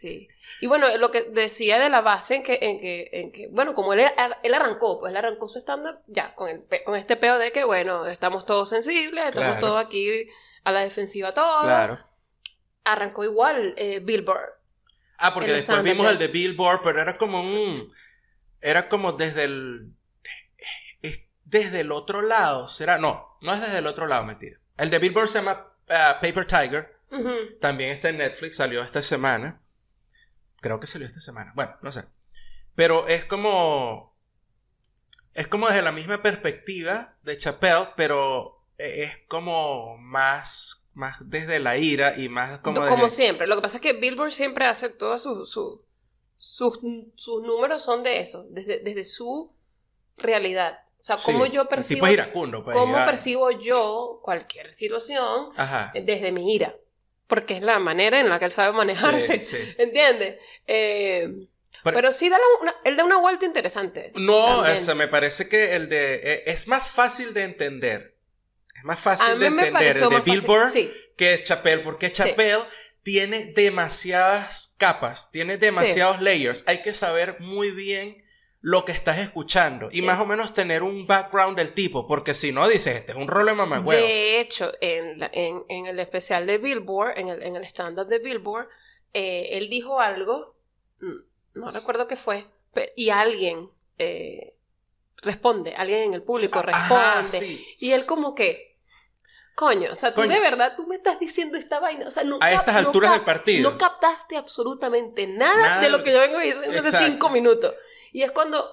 Sí. Y bueno, lo que decía de la base en que, en que, en que bueno, como él, él arrancó, pues él arrancó su stand-up ya con, el, con este peo de que, bueno, estamos todos sensibles, estamos Claro. todos aquí a la defensiva todos. Claro. Arrancó igual eh, Billboard. Ah, porque después vimos el de Billboard, pero era como un... Era como desde el... es Desde el otro lado, ¿será? No, no es desde el otro lado, mentira. El de Billboard se llama ah, Paper Tiger. También está en Netflix, salió esta semana. Creo que salió esta semana. Bueno, no sé. Pero es como... Es como desde la misma perspectiva de Chappelle, pero es como más, más desde la ira y más como... Como, desde- siempre. Lo que pasa es que Billboard siempre hace todos sus su, sus, sus números son de eso, desde, desde su realidad. O sea, cómo Sí, yo percibo, iracundo, pues, cómo y va- percibo yo cualquier situación Ajá. desde mi ira. Porque es la manera en la que él sabe manejarse. Sí, sí. ¿Entiendes? Eh, Pero- pero, sí, da la- una- él da una vuelta interesante. No, me parece que el de... eh, es más fácil de entender. Es más fácil de entender el de Billboard Sí, que Chappelle, porque Chappelle tiene demasiadas capas, tiene demasiados layers. Hay que saber muy bien lo que estás escuchando y Sí. más o menos tener un background del tipo, porque si no dices, este es un rol de mamagüevo. De hecho, en, la- en, en el especial de Billboard, en el, en el stand-up de Billboard, eh, él dijo algo, mm, no recuerdo qué fue, y alguien eh, responde, alguien en el público Ajá, responde. sí. Y él como que, coño, o sea, tú Coño. de verdad, tú me estás diciendo esta vaina, o sea, no A estas no alturas cap- del partido. No captaste absolutamente nada, Nada de lo que yo vengo diciendo hace cinco minutos. Y es cuando,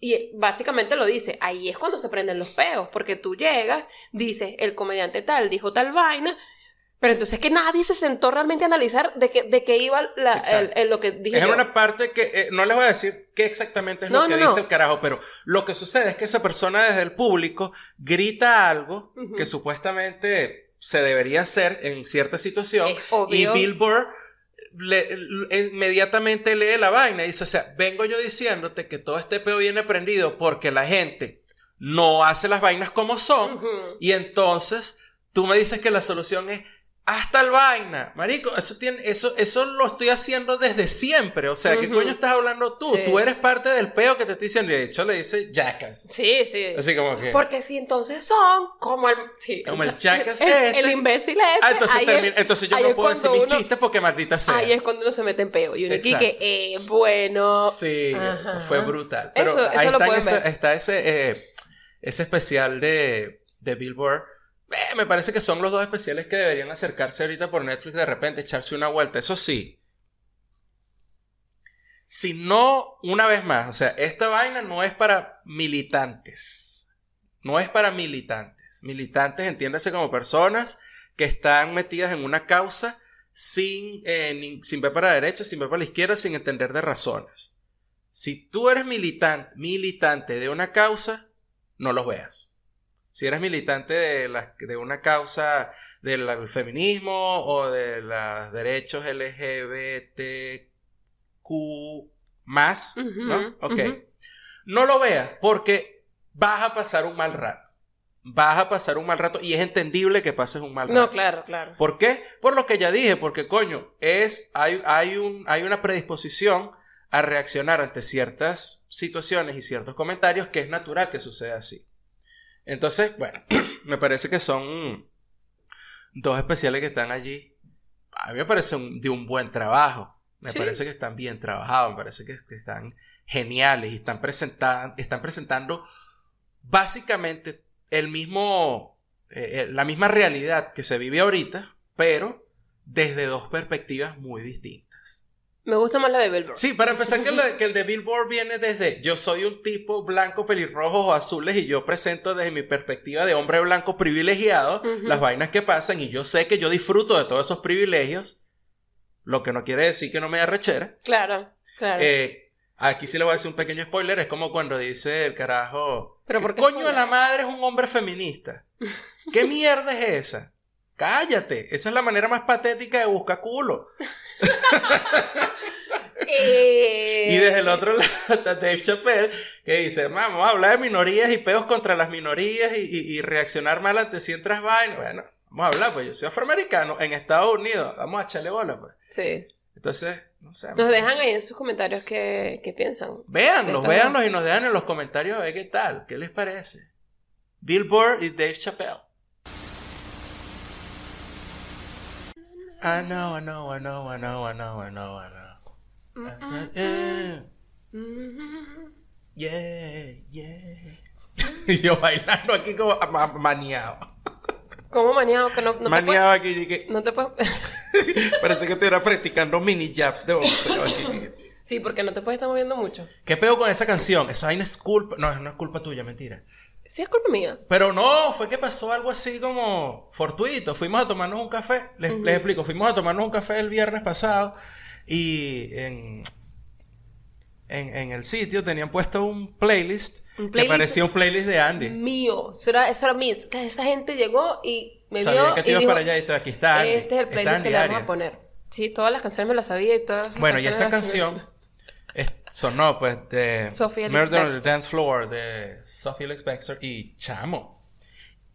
y básicamente lo dice, ahí es cuando se prenden los peos, porque tú llegas, dices, el comediante tal dijo tal vaina, pero entonces que nadie se sentó realmente a analizar de qué, de qué iba la- el, lo que dije Es yo. una parte que eh, no les voy a decir qué exactamente es No, lo que no, dice no. el carajo, pero lo que sucede es que esa persona desde el público grita algo que supuestamente se debería hacer en cierta situación Es obvio. y Billboard le- inmediatamente lee la vaina y dice, o sea, vengo yo diciéndote que todo este peo viene prendido porque la gente no hace las vainas como son y entonces tú me dices que la solución es hasta el vaina. Marico, eso tiene, eso, eso lo estoy haciendo desde siempre. O sea, ¿qué Ujú. coño estás hablando tú? Sí. Tú eres parte del peo que te estoy diciendo. De hecho le dice Jackass. Sí, sí. Así como que. Porque si entonces son como el, sí, Como el jackass el, este. el imbécil este. Ah, entonces, ahí termina- es- entonces yo no puedo decir mis uno- chistes porque maldita sea. Ahí es cuando uno se mete en peo. Y uno que, eh, bueno. Sí, Ajá. fue brutal. Pero Eso- eso ahí lo está, ese, ver. está ese, eh, ese especial de, de Billboard. Eh, me parece que son los dos especiales que deberían acercarse ahorita por Netflix de repente, echarse una vuelta. Eso sí. Si no, una vez más, o sea, esta vaina no es para militantes. No es para militantes. Militantes, entiéndase como personas que están metidas en una causa sin, eh, sin ver para la derecha, sin ver para la izquierda, sin entender de razones. Si tú eres militante, militante de una causa, no los veas. Si eres militante de, la- de una causa del feminismo o de los derechos LGBTQ más, ¿no? Ujú, Ok. No lo veas porque vas a pasar un mal rato. Vas a pasar un mal rato y es entendible que pases un mal rato. No, claro, claro. ¿Por qué? Por lo que ya dije, porque coño, es, hay, hay, un, hay una predisposición a reaccionar ante ciertas situaciones y ciertos comentarios que es natural que suceda así. Entonces, bueno, [clears throat] me parece que son dos especiales que están allí. A mí me parece un- de un buen trabajo. Me Sí. parece que están bien trabajados, me parece que, que están geniales y están, presenta- están presentando básicamente el mismo, eh, eh, la misma realidad que se vive ahorita, pero desde dos perspectivas muy distintas. Me gusta más la de Billboard. Sí, para empezar que el, de, que el de Billboard viene desde yo soy un tipo blanco, pelirrojo o azules y yo presento desde mi perspectiva de hombre blanco privilegiado las vainas que pasan y yo sé que yo disfruto de todos esos privilegios, lo que no quiere decir que no me arrechera. Claro, claro. Eh, aquí sí le voy a decir un pequeño spoiler, es como cuando dice el carajo, ¿Pero ¿qué por qué coño de spoiler? la madre es un hombre feminista? ¿Qué mierda es esa? Cállate, esa es la manera más patética de buscar culo. Eh, Y desde el otro lado está Dave Chappelle, que dice, vamos a hablar de minorías y peos contra las minorías y, y- y reaccionar mal ante ciertas vainas. Bueno, vamos a hablar, pues yo soy afroamericano en Estados Unidos, vamos a echarle bola, pues. Sí. Entonces, no sé. Nos dejan ahí en sus comentarios qué, qué piensan. Véanlos, véanlos y nos dejan en los comentarios a ver qué tal, qué les parece. Billboard y Dave Chappelle. I know, I know, I know, I know, I know, I know, I know. Mm. Yeah, yeah. [laughs] Yo bailando aquí como ma- maniado. ¿Cómo maniado? Que no, no te maniado aquí. que- puedes... No te puedes... [laughs] Parece que estuviera practicando mini jabs de boxeo aquí. sí, porque no te puedes estar moviendo mucho. ¿Qué pego con esa canción? Esa vaina es culpa. No, no es culpa tuya, mentira. Sí, es culpa mía. Pero no, fue que pasó algo así como fortuito. Fuimos a tomarnos un café. Les, les explico. Fuimos a tomarnos un café el viernes pasado. Y en, en, en el sitio tenían puesto un playlist. Un Que playlist parecía un playlist de Andy. Mío. Eso era, eso era mío. Que esa gente llegó y me Sabía vio que te y ibas dijo, para allá y aquí está Andy. este es el playlist que le vamos a poner. Sí, todas las canciones me las sabía y todas esas Bueno, y esa canción sonó pues de Sophie Murder on the. Dance Floor de Sophie Alex Baxter y Chamo.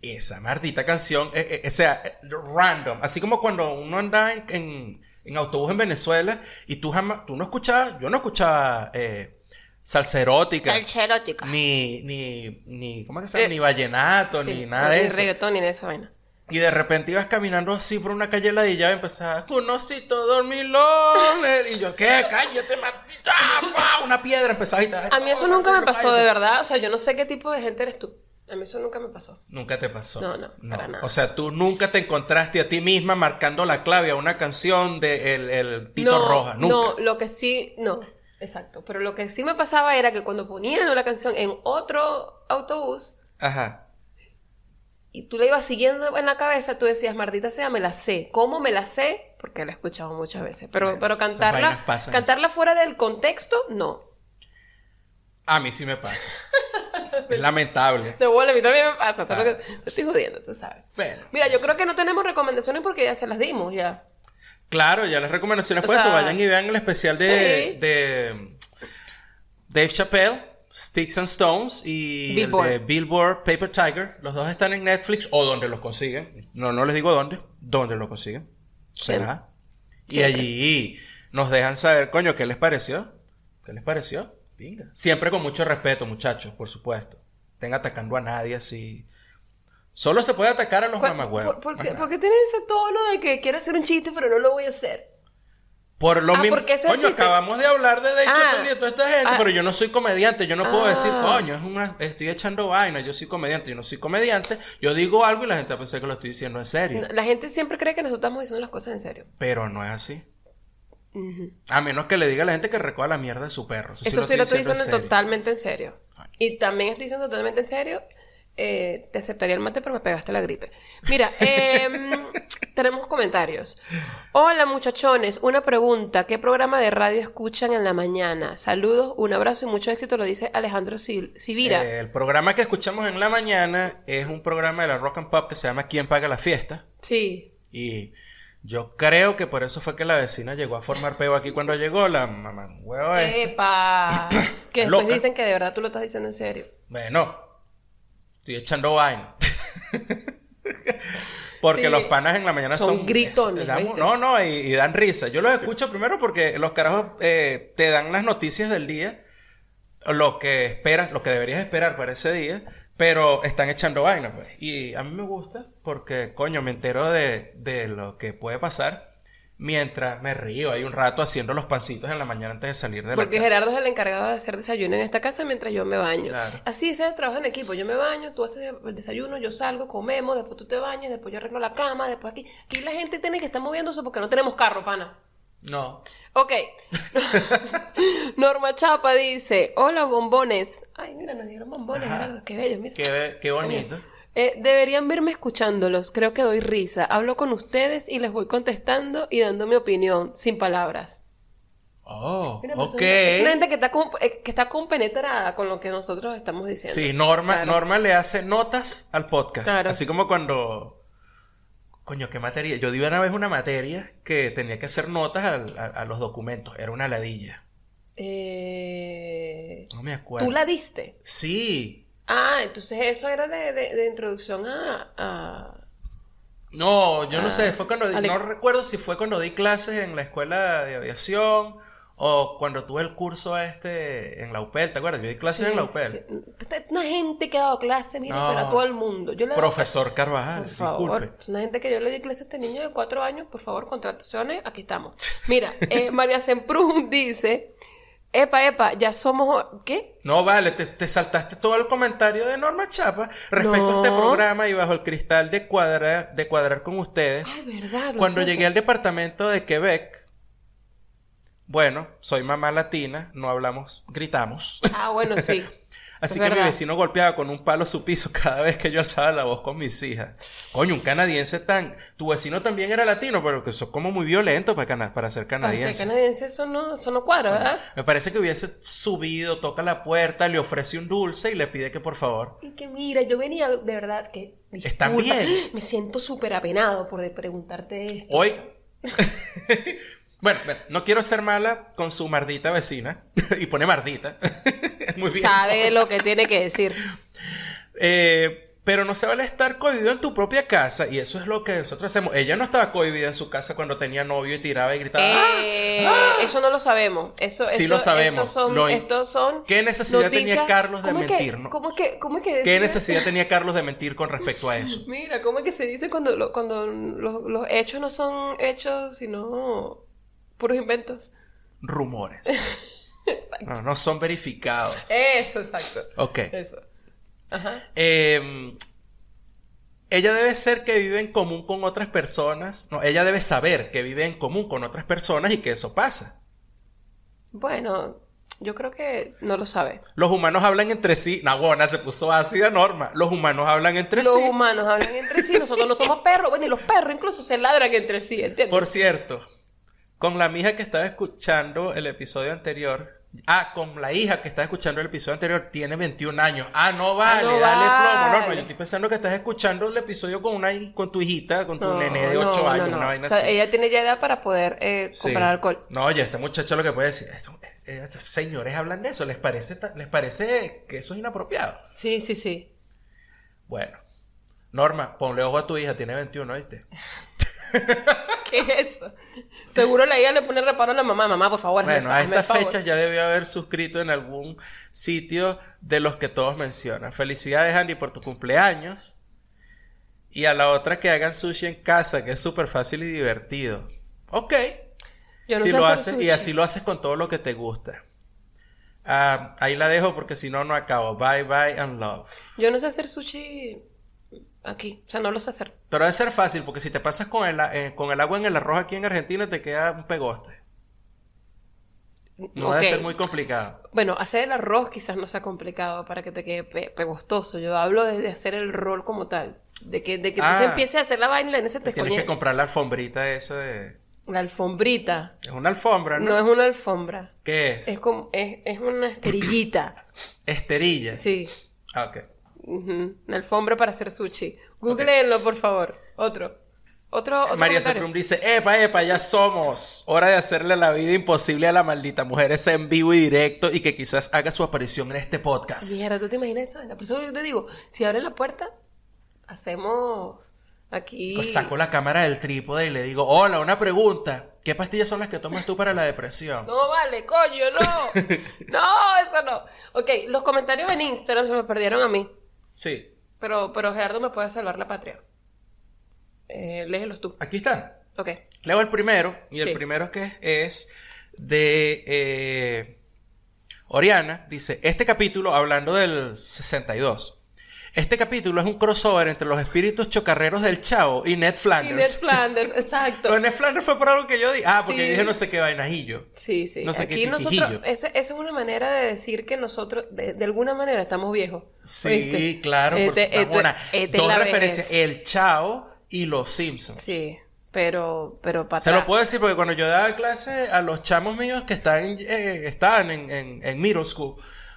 Esa maldita canción, eh, eh, o sea, eh, random. Así como cuando uno anda en, en- en autobús en Venezuela y tú jamás, tú no escuchabas, yo no escuchaba eh, salsa erótica, Salsa erótica. ni, ni, ni, ¿cómo que se llama? Eh, Ni vallenato, Sí, ni nada de Ni eso. reggaetón ni de esa vaina. Y de repente ibas caminando así por una calle ladilla y empezaba, conocito dormilón. Y yo, ¿qué? Cállate, maldita. Una piedra empezaba a gritar. A mí eso "No, nunca me pasó, cállate". de verdad. O sea, yo no sé qué tipo de gente eres tú. A mí eso nunca me pasó. Nunca te pasó. No, no, para nada. O sea, tú nunca te encontraste a ti misma marcando la clave a una canción de el, el Tito no, Roja. Nunca. No, lo que sí, no, exacto. Pero lo que sí me pasaba era que cuando ponían la canción en otro autobús Ajá. Y tú la ibas siguiendo en la cabeza, tú decías, Martita sea, me la sé. ¿Cómo me la sé? Porque la he escuchado muchas veces. Pero, Bueno, pero cantarla, cantarla fuera del contexto, no. A mí sí me pasa. [laughs] es lamentable. De bola, a mí también me pasa. que te estoy jodiendo, tú sabes. Bueno, Mira, yo creo que no tenemos recomendaciones porque ya se las dimos, ya. Claro, ya las recomendaciones O fue eso. sea, Vayan y vean el especial de, sí. de Dave Chappelle, Sticks and Stones y Billboard. el de Billboard Paper Tiger. Los dos están en Netflix o donde los consiguen. No, no les digo dónde, donde los consiguen. Será. Y allí nos dejan saber, coño, ¿qué les pareció? ¿Qué les pareció? Venga. Siempre con mucho respeto, muchachos, por supuesto. Estén atacando a nadie así. Solo se puede atacar a los ¿Por, mamagüevos. por- por más qué, por qué tienen ese tono de que quiero hacer un chiste pero no lo voy a hacer? Por lo Ah, mismo. Coño, chiste. acabamos de hablar de Dave Ah. Y de toda esta gente, Ah. pero yo no soy comediante. Yo no puedo Ah. decir, coño, es una, estoy echando vaina. Yo soy comediante. Yo no soy comediante. Yo digo algo y la gente piensa que lo estoy diciendo en serio. La gente siempre cree que nosotros estamos diciendo las cosas en serio. Pero no es así. Ujú. A menos que le diga a la gente que recoja la mierda de su perro. Eso, Eso sí lo estoy diciendo en totalmente en serio. Y también estoy diciendo totalmente en serio. Eh, te aceptaría el mate, pero me pegaste la gripe. Mira, em, [laughs] tenemos comentarios. Hola muchachones, una pregunta. ¿Qué programa de radio escuchan en la mañana? Saludos, un abrazo y mucho éxito, lo dice Alejandro Sivira. Eh, el programa que escuchamos en la mañana es un programa de la Rock and Pop que se llama ¿Quién paga la fiesta? Sí. Y yo creo que por eso fue que la vecina llegó a formar peo aquí cuando llegó la mamá huevo esta. Epa. [clears throat] que después Loca. dicen que de verdad tú lo estás diciendo en serio. Bueno, estoy echando vaina. [laughs] porque Sí. los panas en la mañana Son son... gritones, es- dan- ¿viste? no, no, y, y dan risa. Yo los escucho primero porque los carajos eh, te dan las noticias del día, lo que esperas, lo que deberías esperar para ese día, pero están echando vaina, pues. Y a mí me gusta porque, coño, me entero de, de lo que puede pasar mientras me río hay un rato haciendo los pancitos en la mañana antes de salir de la Porque casa. Gerardo es el encargado de hacer desayuno en esta casa mientras yo me baño. Claro. Así se trabaja en equipo. Yo me baño, tú haces el desayuno, yo salgo, comemos, después tú te bañas, después yo arreglo la cama, después aquí. Aquí la gente tiene que estar moviéndose porque no tenemos carro, pana. No. Ok. [laughs] Norma Chapa dice: Hola, bombones. Ay, mira, nos dieron bombones. Gerardo. Qué bello, mira. Qué, qué bonito. Eh, deberían verme escuchándolos, creo que doy risa. Hablo con ustedes y les voy contestando y dando mi opinión, sin palabras. Oh, Mira, pues, ok. Es una gente que está, com- eh, que está compenetrada con lo que nosotros estamos diciendo. Sí, Norma, Claro. Norma le hace notas al podcast. Claro. Así como cuando. Coño, ¿qué materia? Yo di una vez una materia que tenía que hacer notas a los documentos. Era una ladilla. Eh, No me acuerdo. ¿Tú la diste? Sí. Ah, entonces eso era de, de- de introducción a... a- No, yo no sé. Fue cuando di- No recuerdo si fue cuando di clases en la escuela de aviación o cuando tuve el curso este en la UPEL. ¿Te acuerdas? Yo di clases Sí, en la UPEL. sí. Una gente que ha dado clase, mira, No. pero a todo el mundo. Yo le Profesor Carvajal, Por favor, disculpe. es una gente que yo le di clase a este niño de cuatro años, por favor, contrataciones, aquí estamos. [laughs] Mira, eh, María Semprún [laughs] dice, epa, epa, ya somos, ¿qué? No, vale, te, te saltaste todo el comentario de Norma Chapa respecto a este programa y bajo el cristal de cuadrar, de cuadrar con ustedes. Ay, verdad. lo Cuando siento. llegué al departamento de Quebec, bueno, soy mamá latina, no hablamos, gritamos. Ah, bueno, sí. [laughs] Así que mi vecino golpeaba con un palo su piso [laughs] cada vez que yo alzaba la voz con mis hijas. Coño, un canadiense tan... Tu vecino también era latino, pero que sos como muy violento para, cana- para ser Para ser canadiense. canadiense eso no, eso no cuadra, ¿verdad? Me parece que hubiese subido, toca la puerta, le ofrece un dulce y le pide que por favor... Y que mira, yo venía de verdad que... Está bien. [gasps] Me siento súper apenado por de preguntarte esto. Hoy... [laughs] bueno, bueno, no quiero ser mala con su mardita vecina. [laughs] y pone mardita. [laughs] Muy bien. Sabe lo que tiene que decir. Eh, pero no se vale estar cohibido en tu propia casa. Y eso es lo que nosotros hacemos. Ella no estaba cohibida en su casa cuando tenía novio y tiraba y gritaba. ¡Ah! Eh, Eso no lo sabemos. Eso, Sí esto- lo sabemos. Estos son, Lo estos son ¿Qué necesidad tenía Carlos de ¿Cómo que- mentir, no? ¿Cómo es que, cómo es que ¿Qué necesidad tenía [laughs] Carlos de mentir con respecto a eso? Mira, ¿cómo es que se dice cuando, lo- cuando los, los hechos no son hechos, sino puros inventos? Rumores. [laughs] Exacto. No, no son verificados. Eso, exacto. Ok. Eso. Ajá. Eh, ella debe ser que vive en común con otras personas. No, ella debe saber que vive en común con otras personas y que eso pasa. Bueno, yo creo que no lo sabe. Los humanos hablan entre sí. Nagona se puso ácida norma. Los humanos hablan entre Los sí. humanos hablan entre sí, nosotros no somos perros. Bueno, y los perros incluso se ladran entre sí, ¿entiendes? Por cierto, con la mija que estaba escuchando el episodio anterior. Ah, con la hija que estaba escuchando el episodio anterior, tiene 21 años. Ah, no vale, no dale plomo. No, no, vale. yo estoy pensando que estás escuchando el episodio con una con tu hijita, con tu No, nene de no, 8 no, años, una vaina O sea, así. ella tiene ya edad para poder eh, Sí. comprar alcohol. No, oye, este muchacho lo que puede decir, eso- eh, esos señores hablan de eso, ¿les parece, les parece que eso es inapropiado? Sí, sí, sí. Bueno, Norma, ponle ojo a tu hija, tiene 21, ¿viste? [laughs] ¿Qué es eso? Seguro la hija le pone reparo a la mamá. Mamá, por favor, Bueno, a estas fechas ya debió haber suscrito en algún sitio de los que todos mencionan. Felicidades, Andy, por tu cumpleaños. Y a la otra que hagan sushi en casa, que es súper fácil y divertido. Ok, Yo no si sé lo hacer haces, y sushi. así lo haces con todo lo que te gusta. Ah, ahí la dejo porque si no, no acabo. Bye, bye, and love. Yo no sé hacer sushi aquí. O sea, no lo sé hacer. Pero debe ser fácil porque si te pasas con el, eh, con el agua en el arroz aquí en Argentina, te queda un pegoste. No debe ser muy complicado. Bueno, hacer el arroz quizás no sea complicado para que te quede pe- pegostoso. Yo hablo de, de hacer el rol como tal. De que, de que tú Ah. se empieces a hacer la vaina en ese te Tienes que comprar la alfombrita esa de... La alfombrita. Es una alfombra, ¿no? No es una alfombra. ¿Qué es? Es como, es, es una esterillita. [coughs] Esterilla. Sí. Ah, ok. Ujú, Una alfombra para hacer sushi. Googleenlo, por favor. Otro. Otro, otro María. Seprum dice, epa, epa, ya somos. Hora de hacerle la vida imposible a la maldita mujer esa en vivo y directo y que quizás haga su aparición en este podcast. Mierda, ¿tú te imaginas esa? Por eso yo te digo, si abren la puerta, hacemos aquí... Pues saco la cámara del trípode y le digo, hola, una pregunta. ¿Qué pastillas son las que tomas tú para la depresión? No vale, coño, no. [laughs] no, eso no. Ok, los comentarios en Instagram se me perdieron a mí. Sí. Pero, pero Gerardo me puede salvar la patria. Eh, léelos tú. Aquí están. Ok. Leo el primero, y el Sí. primero que es de eh, Oriana, dice, este capítulo, hablando del 62, este capítulo es un crossover entre los espíritus chocarreros del Chavo y Ned Y Ned Flanders. Flanders, [laughs] exacto. Pero Ned Flanders fue por algo que yo dije, ah, porque Sí. dije no sé qué vainajillo. Sí, sí. No sé qué Aquí nosotros, quiquijillo. eso, eso es una manera de decir que nosotros, de, de alguna manera, estamos viejos. Sí, ¿Oíste? claro, por Este- supuesto. este- Bueno, este es dos referencias, vejez. el Chavo y los Simpsons. Sí, pero, pero para Se lo puedo decir porque cuando yo daba clase a los chamos míos que están, eh, estaban en, en, en middle school,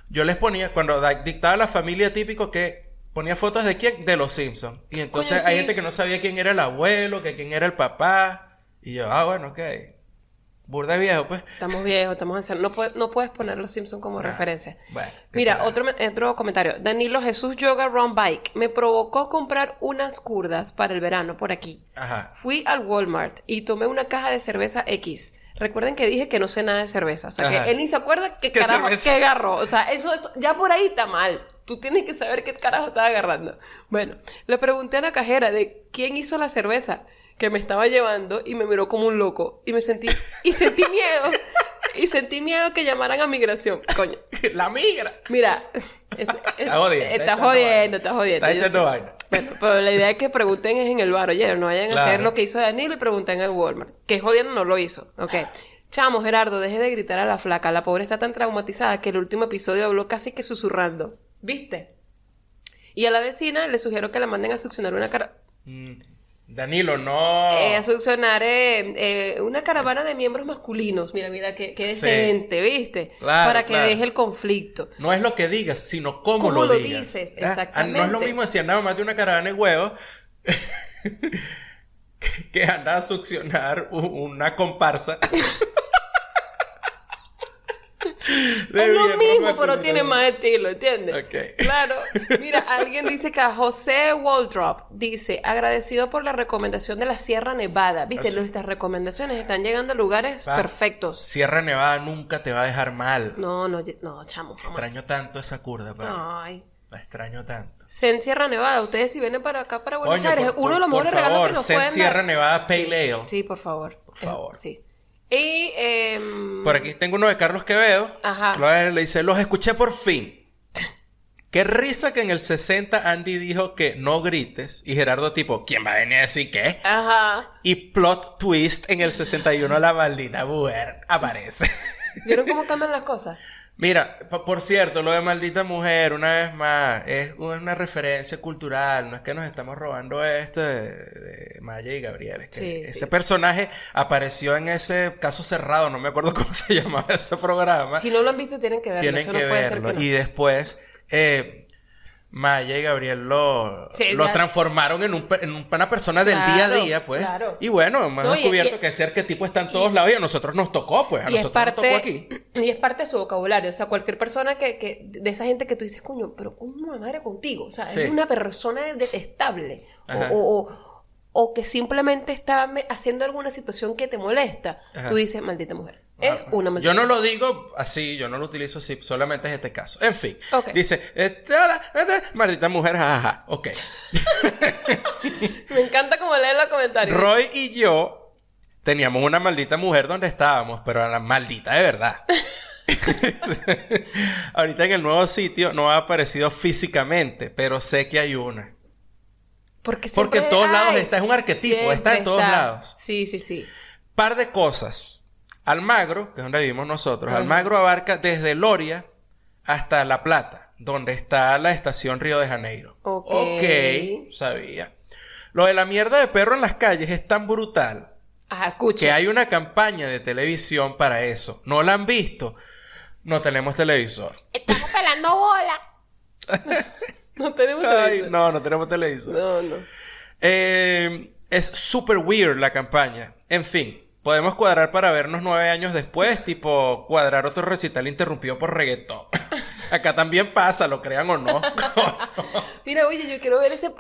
yo les ponía, cuando dictaba la familia típico que ponía fotos de quién, de los Simpsons. Y entonces hay gente que no sabía quién era el abuelo, que quién era el papá. Y yo, ah, bueno, ok. Burda viejo, pues. Estamos viejos, estamos ancianos. No, puedes- no puedes poner los Simpsons como Ah, referencia. Bueno. Mira, otro, otro comentario. Danilo Jesús Yoga Run Bike me provocó comprar unas curdas para el verano por aquí. Ajá. Fui al Walmart y tomé una caja de cerveza X. Recuerden que dije que no sé nada de cerveza. O sea, Ajá. que él ni se acuerda qué ¿Qué carajo, cerveza? qué agarró. O sea, eso, eso- ya por ahí está mal. Tú tienes que saber qué carajo estaba agarrando. Bueno, le pregunté a la cajera de quién hizo la cerveza que me estaba llevando y me miró como un loco. Y me sentí, y sentí miedo. Y sentí miedo que llamaran a migración. Coño. [laughs] La migra. Mira, es- es- Está jodiendo, está jodiendo, está jodiendo. Está echando vaina. Bueno, pero la idea es que pregunten es en el bar, oye, no vayan a hacer lo que hizo Danilo y pregunten en el Walmart. Que jodiendo no lo hizo. Ok. Chamo, Gerardo, deje de gritar a la flaca. La pobre está tan traumatizada que el último episodio habló casi que susurrando. ¿Viste? Y a la vecina le sugiero que la manden a succionar una cara... Mm, Danilo, no. eh, a succionar eh, eh, una caravana de miembros masculinos. Mira, mira, qué, qué Sí. decente, ¿viste? Claro, Para que claro. deje el conflicto. No es lo que digas, sino cómo, ¿Cómo lo, digas. dices? ¿Ah? Ah, No es lo Exactamente. mismo decir nada más de una caravana de huevos [laughs] que anda a succionar una comparsa. [laughs] [laughs] Es lo mismo, pero tiene más estilo, ¿entiendes? Ok. [laughs] Claro. Mira, alguien dice que a José Waldrop dice, agradecido por la recomendación de la Sierra Nevada. Viste, Así. nuestras recomendaciones están llegando a lugares Va. perfectos. Sierra Nevada nunca te va a dejar mal. No, no, no, chamo, jamás. Extraño tanto esa curda, pa. Ay. La extraño tanto. Zen Sierra Nevada, ustedes si vienen para acá, para Buenos Aires, por- uno de los mejores regalos que nos Zen pueden Sierra dar. Nevada Pale Ale. Sí, por favor. Por Eh, favor. sí. Y, em, Por aquí tengo uno de Carlos Quevedo. Ajá. Lo- Le dice, los escuché por fin. [laughs] Qué risa que en el 60 Andy dijo que no grites. Y Gerardo tipo, ¿quién va a venir a decir qué? Ajá. Y plot twist en el 61 la maldita mujer aparece. ¿Vieron cómo cambian las cosas? Mira, por cierto, lo de maldita mujer, una vez más, es una referencia cultural. No es que nos estamos robando esto de, de Maya y Gabriel. Es que Sí, ese sí. personaje apareció en ese caso cerrado, no me acuerdo [laughs] cómo se llamaba ese programa. Si no lo han visto, tienen que verlo. Tienen Eso que no puede ser verlo. que no. Y después, eh, Maya y Gabriel lo, Sí, lo transformaron en, un, en una persona del día a día, pues. claro. Y bueno, hemos No, y- descubierto y- que ese arquetipo está en y- todos lados y a nosotros nos tocó, pues. A y es nosotros nos parte tocó aquí. [clears throat] y es parte de su vocabulario o sea cualquier persona que, que de esa gente que tú dices coño pero cómo la madre contigo o sea Sí. es una persona detestable o, o, o- o que simplemente está haciendo alguna situación que te molesta Ajá. tú dices maldita mujer es Ah, una maldita Yo no lo digo así, yo no lo utilizo así, solamente es este caso. En fin, Ok. dice, este, este, maldita mujer, jajaja. Ok. [laughs] me encanta como leer los comentarios Roy y yo teníamos una maldita mujer donde estábamos, pero la maldita de verdad. [laughs] [laughs] Ahorita en el nuevo sitio no ha aparecido físicamente, pero sé que hay una. porque, porque en todos lados está, es un arquetipo, está en todos está. lados. sí sí sí Par de cosas. Almagro, que es donde vivimos nosotros, Ajá. Almagro abarca desde Loria hasta La Plata, donde está la estación Río de Janeiro. Ok. Ok, sabía. Lo de la mierda de perro en las calles es tan brutal ajá que hay una campaña de televisión para eso. ¿No la han visto? No tenemos televisor. estamos pelando bola [laughs] no tenemos Ay, televisor. no, no tenemos televisor. no no Eh, es super weird la campaña. En fin, podemos cuadrar para vernos nueve años después, tipo cuadrar otro recital interrumpido por reggaetón. [laughs] Acá también pasa, lo crean o no. [laughs] Mira, oye, yo quiero ver ese...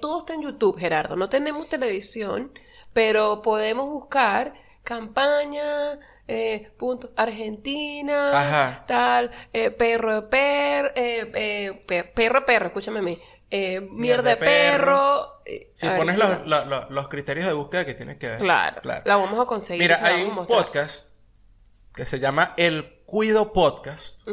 todo está en YouTube, Gerardo. No tenemos televisión, pero podemos buscar campaña eh, punto, Argentina, Ajá. tal, eh, perro per, eh, eh, per- perro perro, escúchame a mí, eh, mierda de perro. eh, Si pones si los, la- lo- lo- los criterios de búsqueda que tienes que ver. Claro, la vamos a conseguir. Mira, hay un mostrar. podcast que se llama El Cuido Podcast,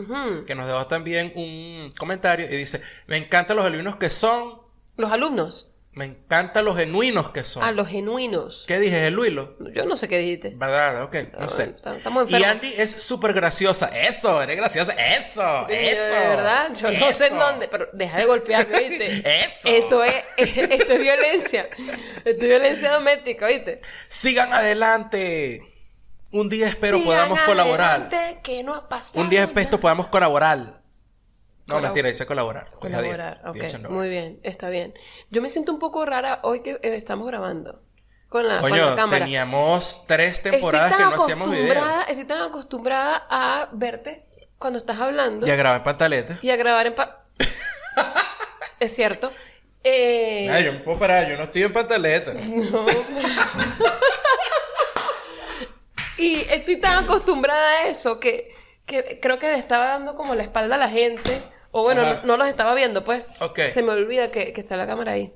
que nos dejó también un comentario y dice, me encantan los genuinos que son, Los alumnos, me encantan los genuinos que son. a los genuinos. ¿Qué dije, genuino? Yo no sé qué dijiste. ¿Verdad? Ok, no Ah, sé. bueno, estamos Y enfermos. Andy es súper graciosa. Eso, eres graciosa. Eso, eso. De verdad, yo no sé en dónde, pero deja de golpearme, ¿oíste? [laughs] Eso. Esto es, [laughs] esto es violencia. Esto es violencia doméstica, ¿oíste? Sigan adelante. Un día espero Sigan podamos colaborar. adelante, que no ha pasado Un día espero podamos colaborar. No, mentira, dice colaborar. Estoy Colaborar, ok. Muy bien, está bien. Yo me siento un poco rara hoy que eh, estamos grabando con la, con la Coño, cámara. teníamos tres temporadas que no hacíamos video. acostumbrada, estoy tan acostumbrada a verte cuando estás hablando Y a grabar en pantaleta. y a grabar en pa- [laughs] Es cierto. Eh, Ay, yo me puedo parar, yo no estoy en pantaleta. [laughs] No. y estoy tan acostumbrada a eso que, que creo que le estaba dando como la espalda a la gente. O bueno, no, no los estaba viendo, pues. Ok. Se me olvida que, que está la cámara ahí.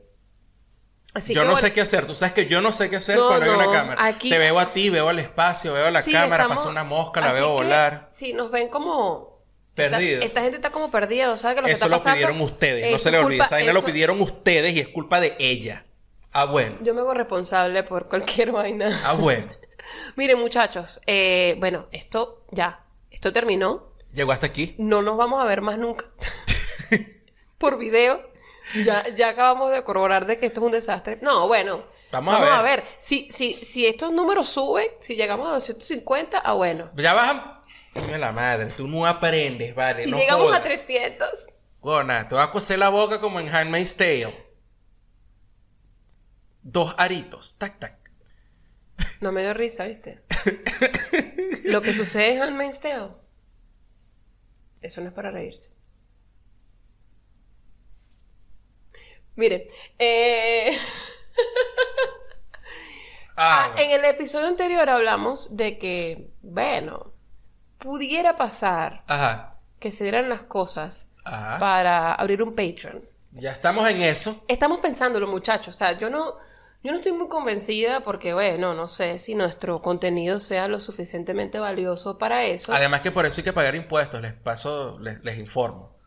Así yo que no bueno, sé qué hacer. Tú sabes que yo no sé qué hacer No, cuando hay una cámara. aquí- Te veo a ti, veo el espacio, veo la sí, cámara, estamos- pasa una mosca, la así veo que, volar. Sí, nos ven como... esta- Perdidos. Esta, gente está como perdida, no sabe que lo que Eso está lo pasando. pidieron ustedes, no se le olvide. Esa vaina lo pidieron ustedes y es culpa de ella. Ah, bueno. Yo me hago responsable por cualquier vaina. Ah, bueno. [laughs] Miren, muchachos, eh, bueno, esto ya, esto terminó. Llegó hasta aquí. No nos vamos a ver más nunca. [laughs] Por video. Ya, ya acabamos de corroborar de que esto es un desastre. No, bueno. Vamos a ver. Si, si, si estos números suben, si llegamos a 250, ah, bueno. Ya a... Coño, la madre, tú no aprendes, vale. Si no llegamos jodas. a 300. Gona, te vas a coser la boca como en Handmaid's Tale. Dos aritos. Tac, tac. No me dio risa, ¿viste? [laughs] Lo que sucede en Handmaid's Tale. Eso no es para reírse. Mire, eh... Ah, Ah, en el episodio anterior hablamos de que, bueno, pudiera pasar Ajá. que se dieran las cosas Ajá. para abrir un Patreon. Ya estamos en eso. Estamos pensándolo, muchachos. O sea, yo no, yo no estoy muy convencida porque, bueno, no sé si nuestro contenido sea lo suficientemente valioso para eso. Además que por eso hay que pagar impuestos. Les paso, les, les informo.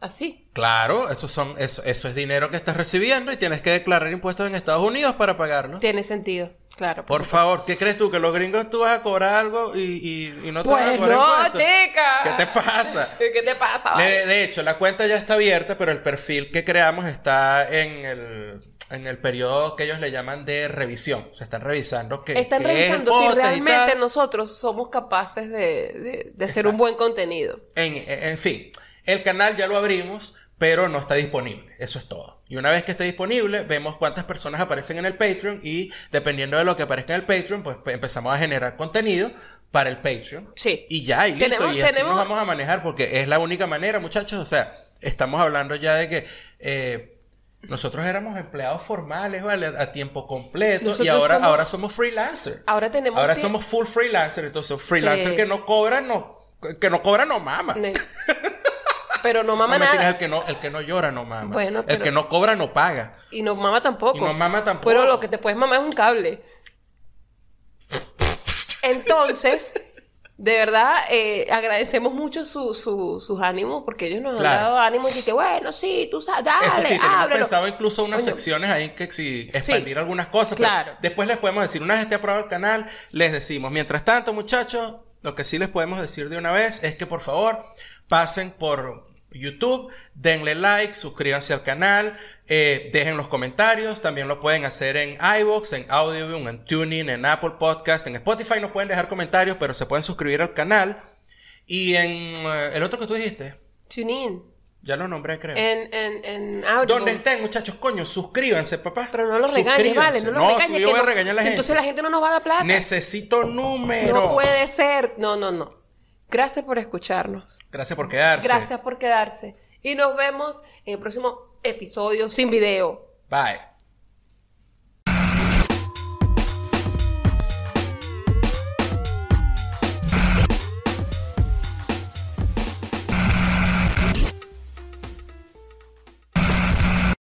Así. Claro, eso, son, eso, eso es dinero que estás recibiendo y tienes que declarar impuestos en Estados Unidos para pagarlo. Tiene sentido. Claro. Por favor, ¿qué crees tú? ¿Que los gringos tú vas a cobrar algo y, y- y no te van a Pues cobrar no, impuestos? chica. ¿Qué te pasa? [laughs] ¿Qué te pasa? vale? De, de hecho, la cuenta ya está abierta, pero el perfil que creamos está en el, en el periodo que ellos le llaman de revisión. Se están revisando que Están revisando si realmente nosotros somos capaces de, de- de hacer un buen contenido. En, en fin, el canal ya lo abrimos, pero no está disponible. Eso es todo. Y una vez que esté disponible, vemos cuántas personas aparecen en el Patreon y dependiendo de lo que aparezca en el Patreon, pues pues, empezamos a generar contenido para el Patreon. Sí. Y ya, y listo. Tenemos- y así tenemos- nos vamos a manejar porque es la única manera, muchachos. O sea, estamos hablando ya de que eh, nosotros éramos empleados formales, ¿vale? A tiempo completo. y ahora, somos- ahora somos freelancers. Ahora tenemos Ahora somos full freelancer. Entonces, freelancer Sí. que no cobra, no. Que no cobra, no mama. Pero no mama no, nada. el que no, el que no llora no mama. Bueno, El que no cobra no paga. Y no mama tampoco. Y no mama tampoco. Pero lo que te puedes mamar es un cable. Entonces, de verdad, eh, agradecemos mucho su, su- sus ánimos porque ellos nos Claro. han dado ánimos y que, bueno, sí, tú sabes, dale, Eso sí, tenemos pensado incluso unas Coño. secciones ahí que si expandir algunas cosas. claro. Pero después les podemos decir, una vez esté aprobado el canal, les decimos. Mientras tanto, muchachos, lo que sí les podemos decir de una vez es que por favor pasen por YouTube, denle like, suscríbanse al canal, eh, dejen los comentarios, también lo pueden hacer en iVoox, en Audible, en Tuning, en Apple Podcast, en Spotify no pueden dejar comentarios, pero se pueden suscribir al canal. Y en eh, el otro que tú dijiste, Tune in. ya lo nombré creo. En, en, en Audible. Donde estén, muchachos, coño, suscríbanse, papá. Pero no lo regañes, vale, no lo regañes. si yo voy a no- regañar a la gente. Entonces la gente no nos va a dar plata. Necesito número. No puede ser. No, no, no. Gracias por escucharnos. Gracias por quedarse. Gracias por quedarse. Y nos vemos en el próximo episodio sin video. Bye.